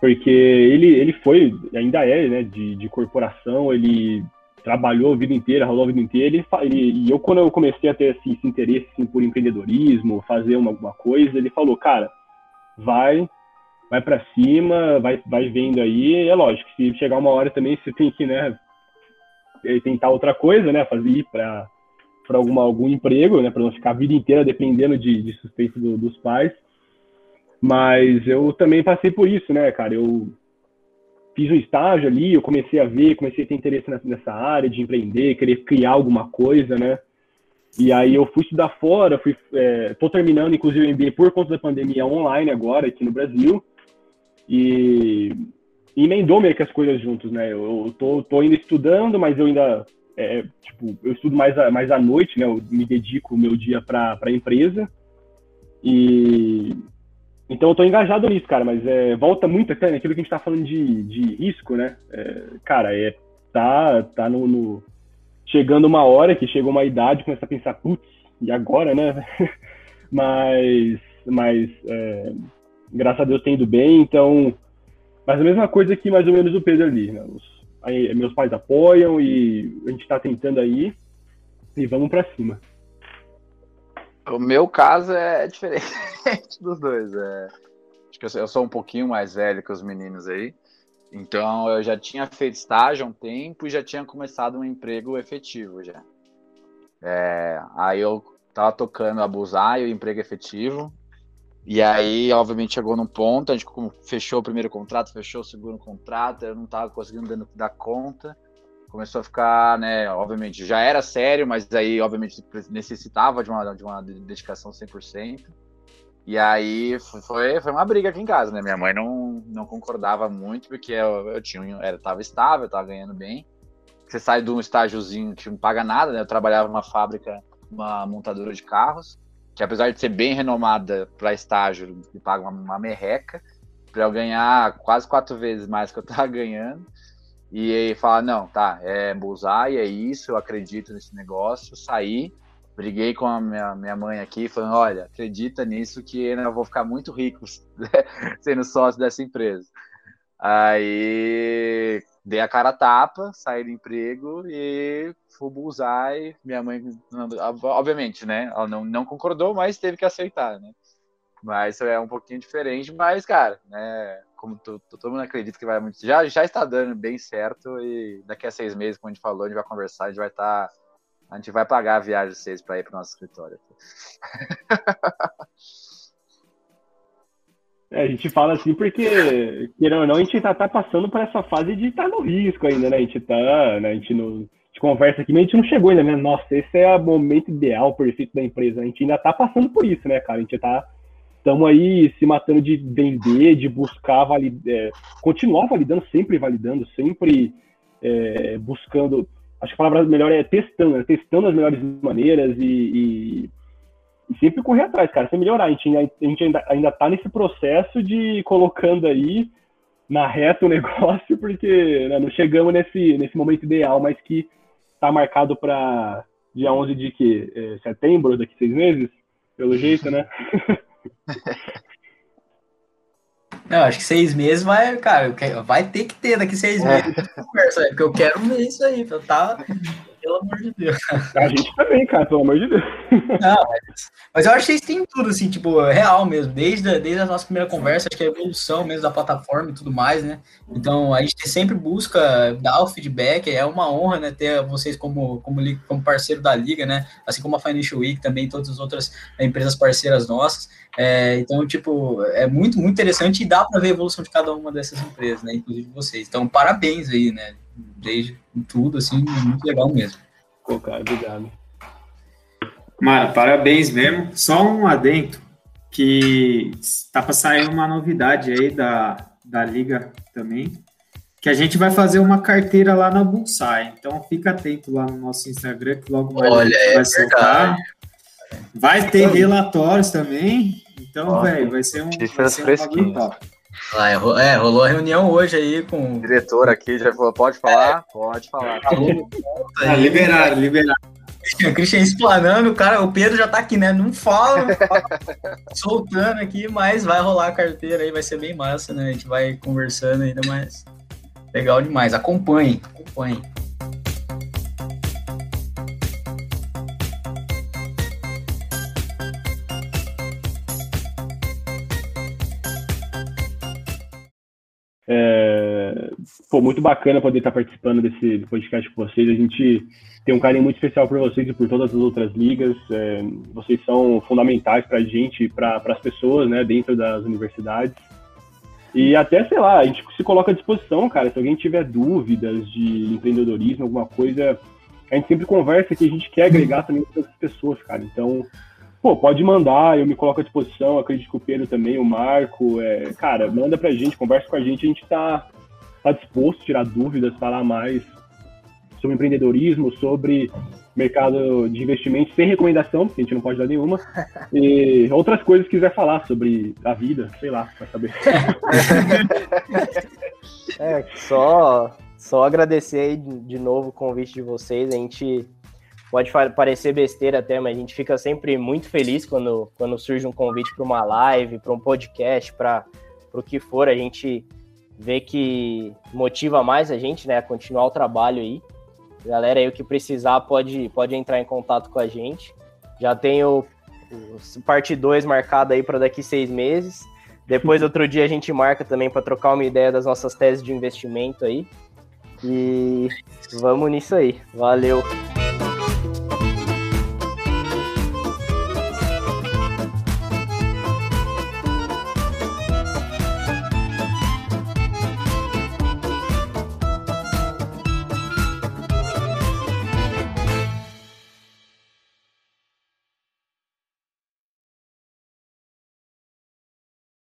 Porque ele, ele foi, ainda é, né, de, de corporação, ele trabalhou a vida inteira, rolou a vida inteira. Ele, ele- e eu, quando eu comecei a ter esse, esse interesse assim, por empreendedorismo, fazer uma, alguma coisa, ele falou, cara, vai, vai para cima, vai, vai vendo aí. É lógico, se chegar uma hora também você tem que, né, eh, tentar outra coisa, né, fazer ir para para algum emprego, né, para não ficar a vida inteira dependendo de, de do- dos pais. Mas eu também passei por isso, né, cara? Eu fiz um estágio ali, eu comecei a ver, comecei a ter interesse nessa, área de empreender, querer criar alguma coisa, né? E aí eu fui estudar fora, fui, é, tô terminando inclusive o MBA por conta da pandemia online agora aqui no Brasil. E e emendou meio que as coisas juntos, né? Eu, eu tô, tô ainda estudando, mas eu ainda, é, tipo, eu estudo mais, a, mais à noite, né? Eu me dedico o meu dia para a empresa. E então eu tô engajado nisso, cara, mas é, volta muito até naquilo que a gente tá falando de, de risco, né? É, cara, é, tá, tá no, no- chegando uma hora que chegou uma idade, começa a pensar, putz, e agora, né? *laughs* mas, mas é, graças a Deus tem ido bem, então. Mas a mesma coisa que mais ou menos o Pedro ali, né? Os, aí, meus pais apoiam e a gente está tentando aí e vamos para cima. O meu caso é *laughs* diferente dos dois. É... Acho que eu sou um pouquinho mais velho que os meninos aí. Então eu já tinha feito estágio há um tempo e já tinha começado um emprego efetivo já. É... Aí eu tava tocando abusar e o emprego efetivo. E aí, obviamente, chegou num ponto, a gente fechou o primeiro contrato, fechou o segundo contrato, eu não tava conseguindo dar conta começou a ficar, né, obviamente, já era sério, mas aí, obviamente, necessitava de uma, de uma dedicação 100%. E aí foi, foi uma briga aqui em casa, né? Minha mãe não, não concordava muito, porque eu, eu tinha, era, tava estável, tava ganhando bem. Você sai de um estágiozinho que não paga nada, né? Eu trabalhava numa fábrica, uma montadora de carros, que apesar de ser bem renomada para estágio, me paga uma, uma merreca, para eu ganhar quase quatro vezes mais que eu tava *laughs* ganhando. E aí fala, não, tá, é Bullseye, é isso, eu acredito nesse negócio, saí, briguei com a minha, minha mãe aqui, falando, olha, acredita nisso que eu vou ficar muito rico *laughs* sendo sócio dessa empresa. Aí dei a cara a tapa, saí do emprego e fui Bullseye, minha mãe, obviamente, né, ela não, não concordou, mas teve que aceitar, né. Mas é um pouquinho diferente, mas, cara, né, como todo mundo acredita que vai muito. Já, já está dando bem certo e daqui a seis meses, como a gente falou, a gente vai conversar, a gente vai estar. Tá, a gente vai pagar a viagem de vocês para ir para o nosso escritório. *laughs* É, a gente fala assim porque, querendo ou não, a gente tá, tá passando por essa fase de estar tá no risco ainda, né? A gente tá, né? A gente, não, a gente conversa aqui, mas a gente não chegou ainda, né? Nossa, esse é o momento ideal, perfeito da empresa. A gente ainda tá passando por isso, né, cara? A gente tá estamos aí se matando de vender, de buscar validar, é, continuar validando, sempre validando, sempre é, buscando. Acho que a palavra melhor é testando, né? testando as melhores maneiras e, e, e, sempre correr atrás, cara, sempre melhorar. A gente, a gente ainda, ainda tá nesse processo de colocando aí na reta o *laughs* negócio, porque né, não chegamos nesse, nesse momento ideal, mas que tá marcado para dia 11 de que? É, setembro, daqui seis meses? Pelo jeito, né? *laughs* Não, acho que seis meses vai, cara, vai ter que ter daqui seis é. meses conversa, porque eu quero ver isso aí, tá, pelo amor de Deus. *laughs* A gente também, cara, pelo amor de Deus. Não, mas, mas eu acho que vocês têm tudo, assim, tipo, real mesmo, desde, desde a nossa primeira conversa, acho que é a evolução mesmo da plataforma e tudo mais, né? Então, a gente sempre busca dar o feedback, é uma honra, né, ter vocês como, como, como parceiro da Liga, né? Assim como a Financial Week, também todas as outras empresas parceiras nossas. É, então, tipo, é muito, muito interessante e dá para ver a evolução de cada uma dessas empresas, né? Inclusive vocês. Então, parabéns aí, né? Desde tudo, assim, muito legal mesmo. Pô, cara, obrigado. Mas, parabéns mesmo. Só um adendo, que tá para sair uma novidade aí da, da Liga também, que a gente vai fazer uma carteira lá na Bullseye. Então fica atento lá no nosso Instagram, que logo mais Olha, vai é soltar. Vai ter relatórios também. Então, velho, vai ser um, vai ser um. Ah, é, rolou a reunião hoje aí com. O diretor aqui já falou: pode falar? É. Pode falar. *laughs* Ah, liberaram, liberaram. O Christian explanando, o cara, o Pedro já tá aqui, né? Não fala, não fala *laughs* soltando aqui, mas vai rolar a carteira aí, vai ser bem massa, né? A gente vai conversando ainda mais. Legal demais. Acompanhe, acompanhe. Pô, muito bacana poder estar participando desse podcast com vocês. A gente tem um carinho muito especial por vocês e por todas as outras ligas. É, vocês são fundamentais para a gente, para as pessoas, né, dentro das universidades. E até, sei lá, a gente se coloca à disposição, cara. Se alguém tiver dúvidas de empreendedorismo, alguma coisa, a gente sempre conversa que a gente quer agregar também outras pessoas, cara. Então, Pô, pode mandar, eu me coloco à disposição, acredito que o Pedro também, o Marco, é, cara, manda pra gente, conversa com a gente, a gente tá, tá disposto a tirar dúvidas, falar mais sobre empreendedorismo, sobre mercado de investimentos, sem recomendação, porque a gente não pode dar nenhuma, *laughs* e outras coisas que quiser falar sobre a vida, sei lá, pra saber. *laughs* é, só, só agradecer aí de novo o convite de vocês, a gente pode parecer besteira até, mas a gente fica sempre muito feliz quando, quando surge um convite para uma live, para um podcast, para o que for. A gente ver que motiva mais a gente, né, a continuar o trabalho aí. Galera aí, o que precisar pode, pode entrar em contato com a gente. Já tenho parte 2 marcada aí para daqui seis meses. Depois, *laughs* outro dia, a gente marca também para trocar uma ideia das nossas teses de investimento aí. E vamos nisso aí. Valeu!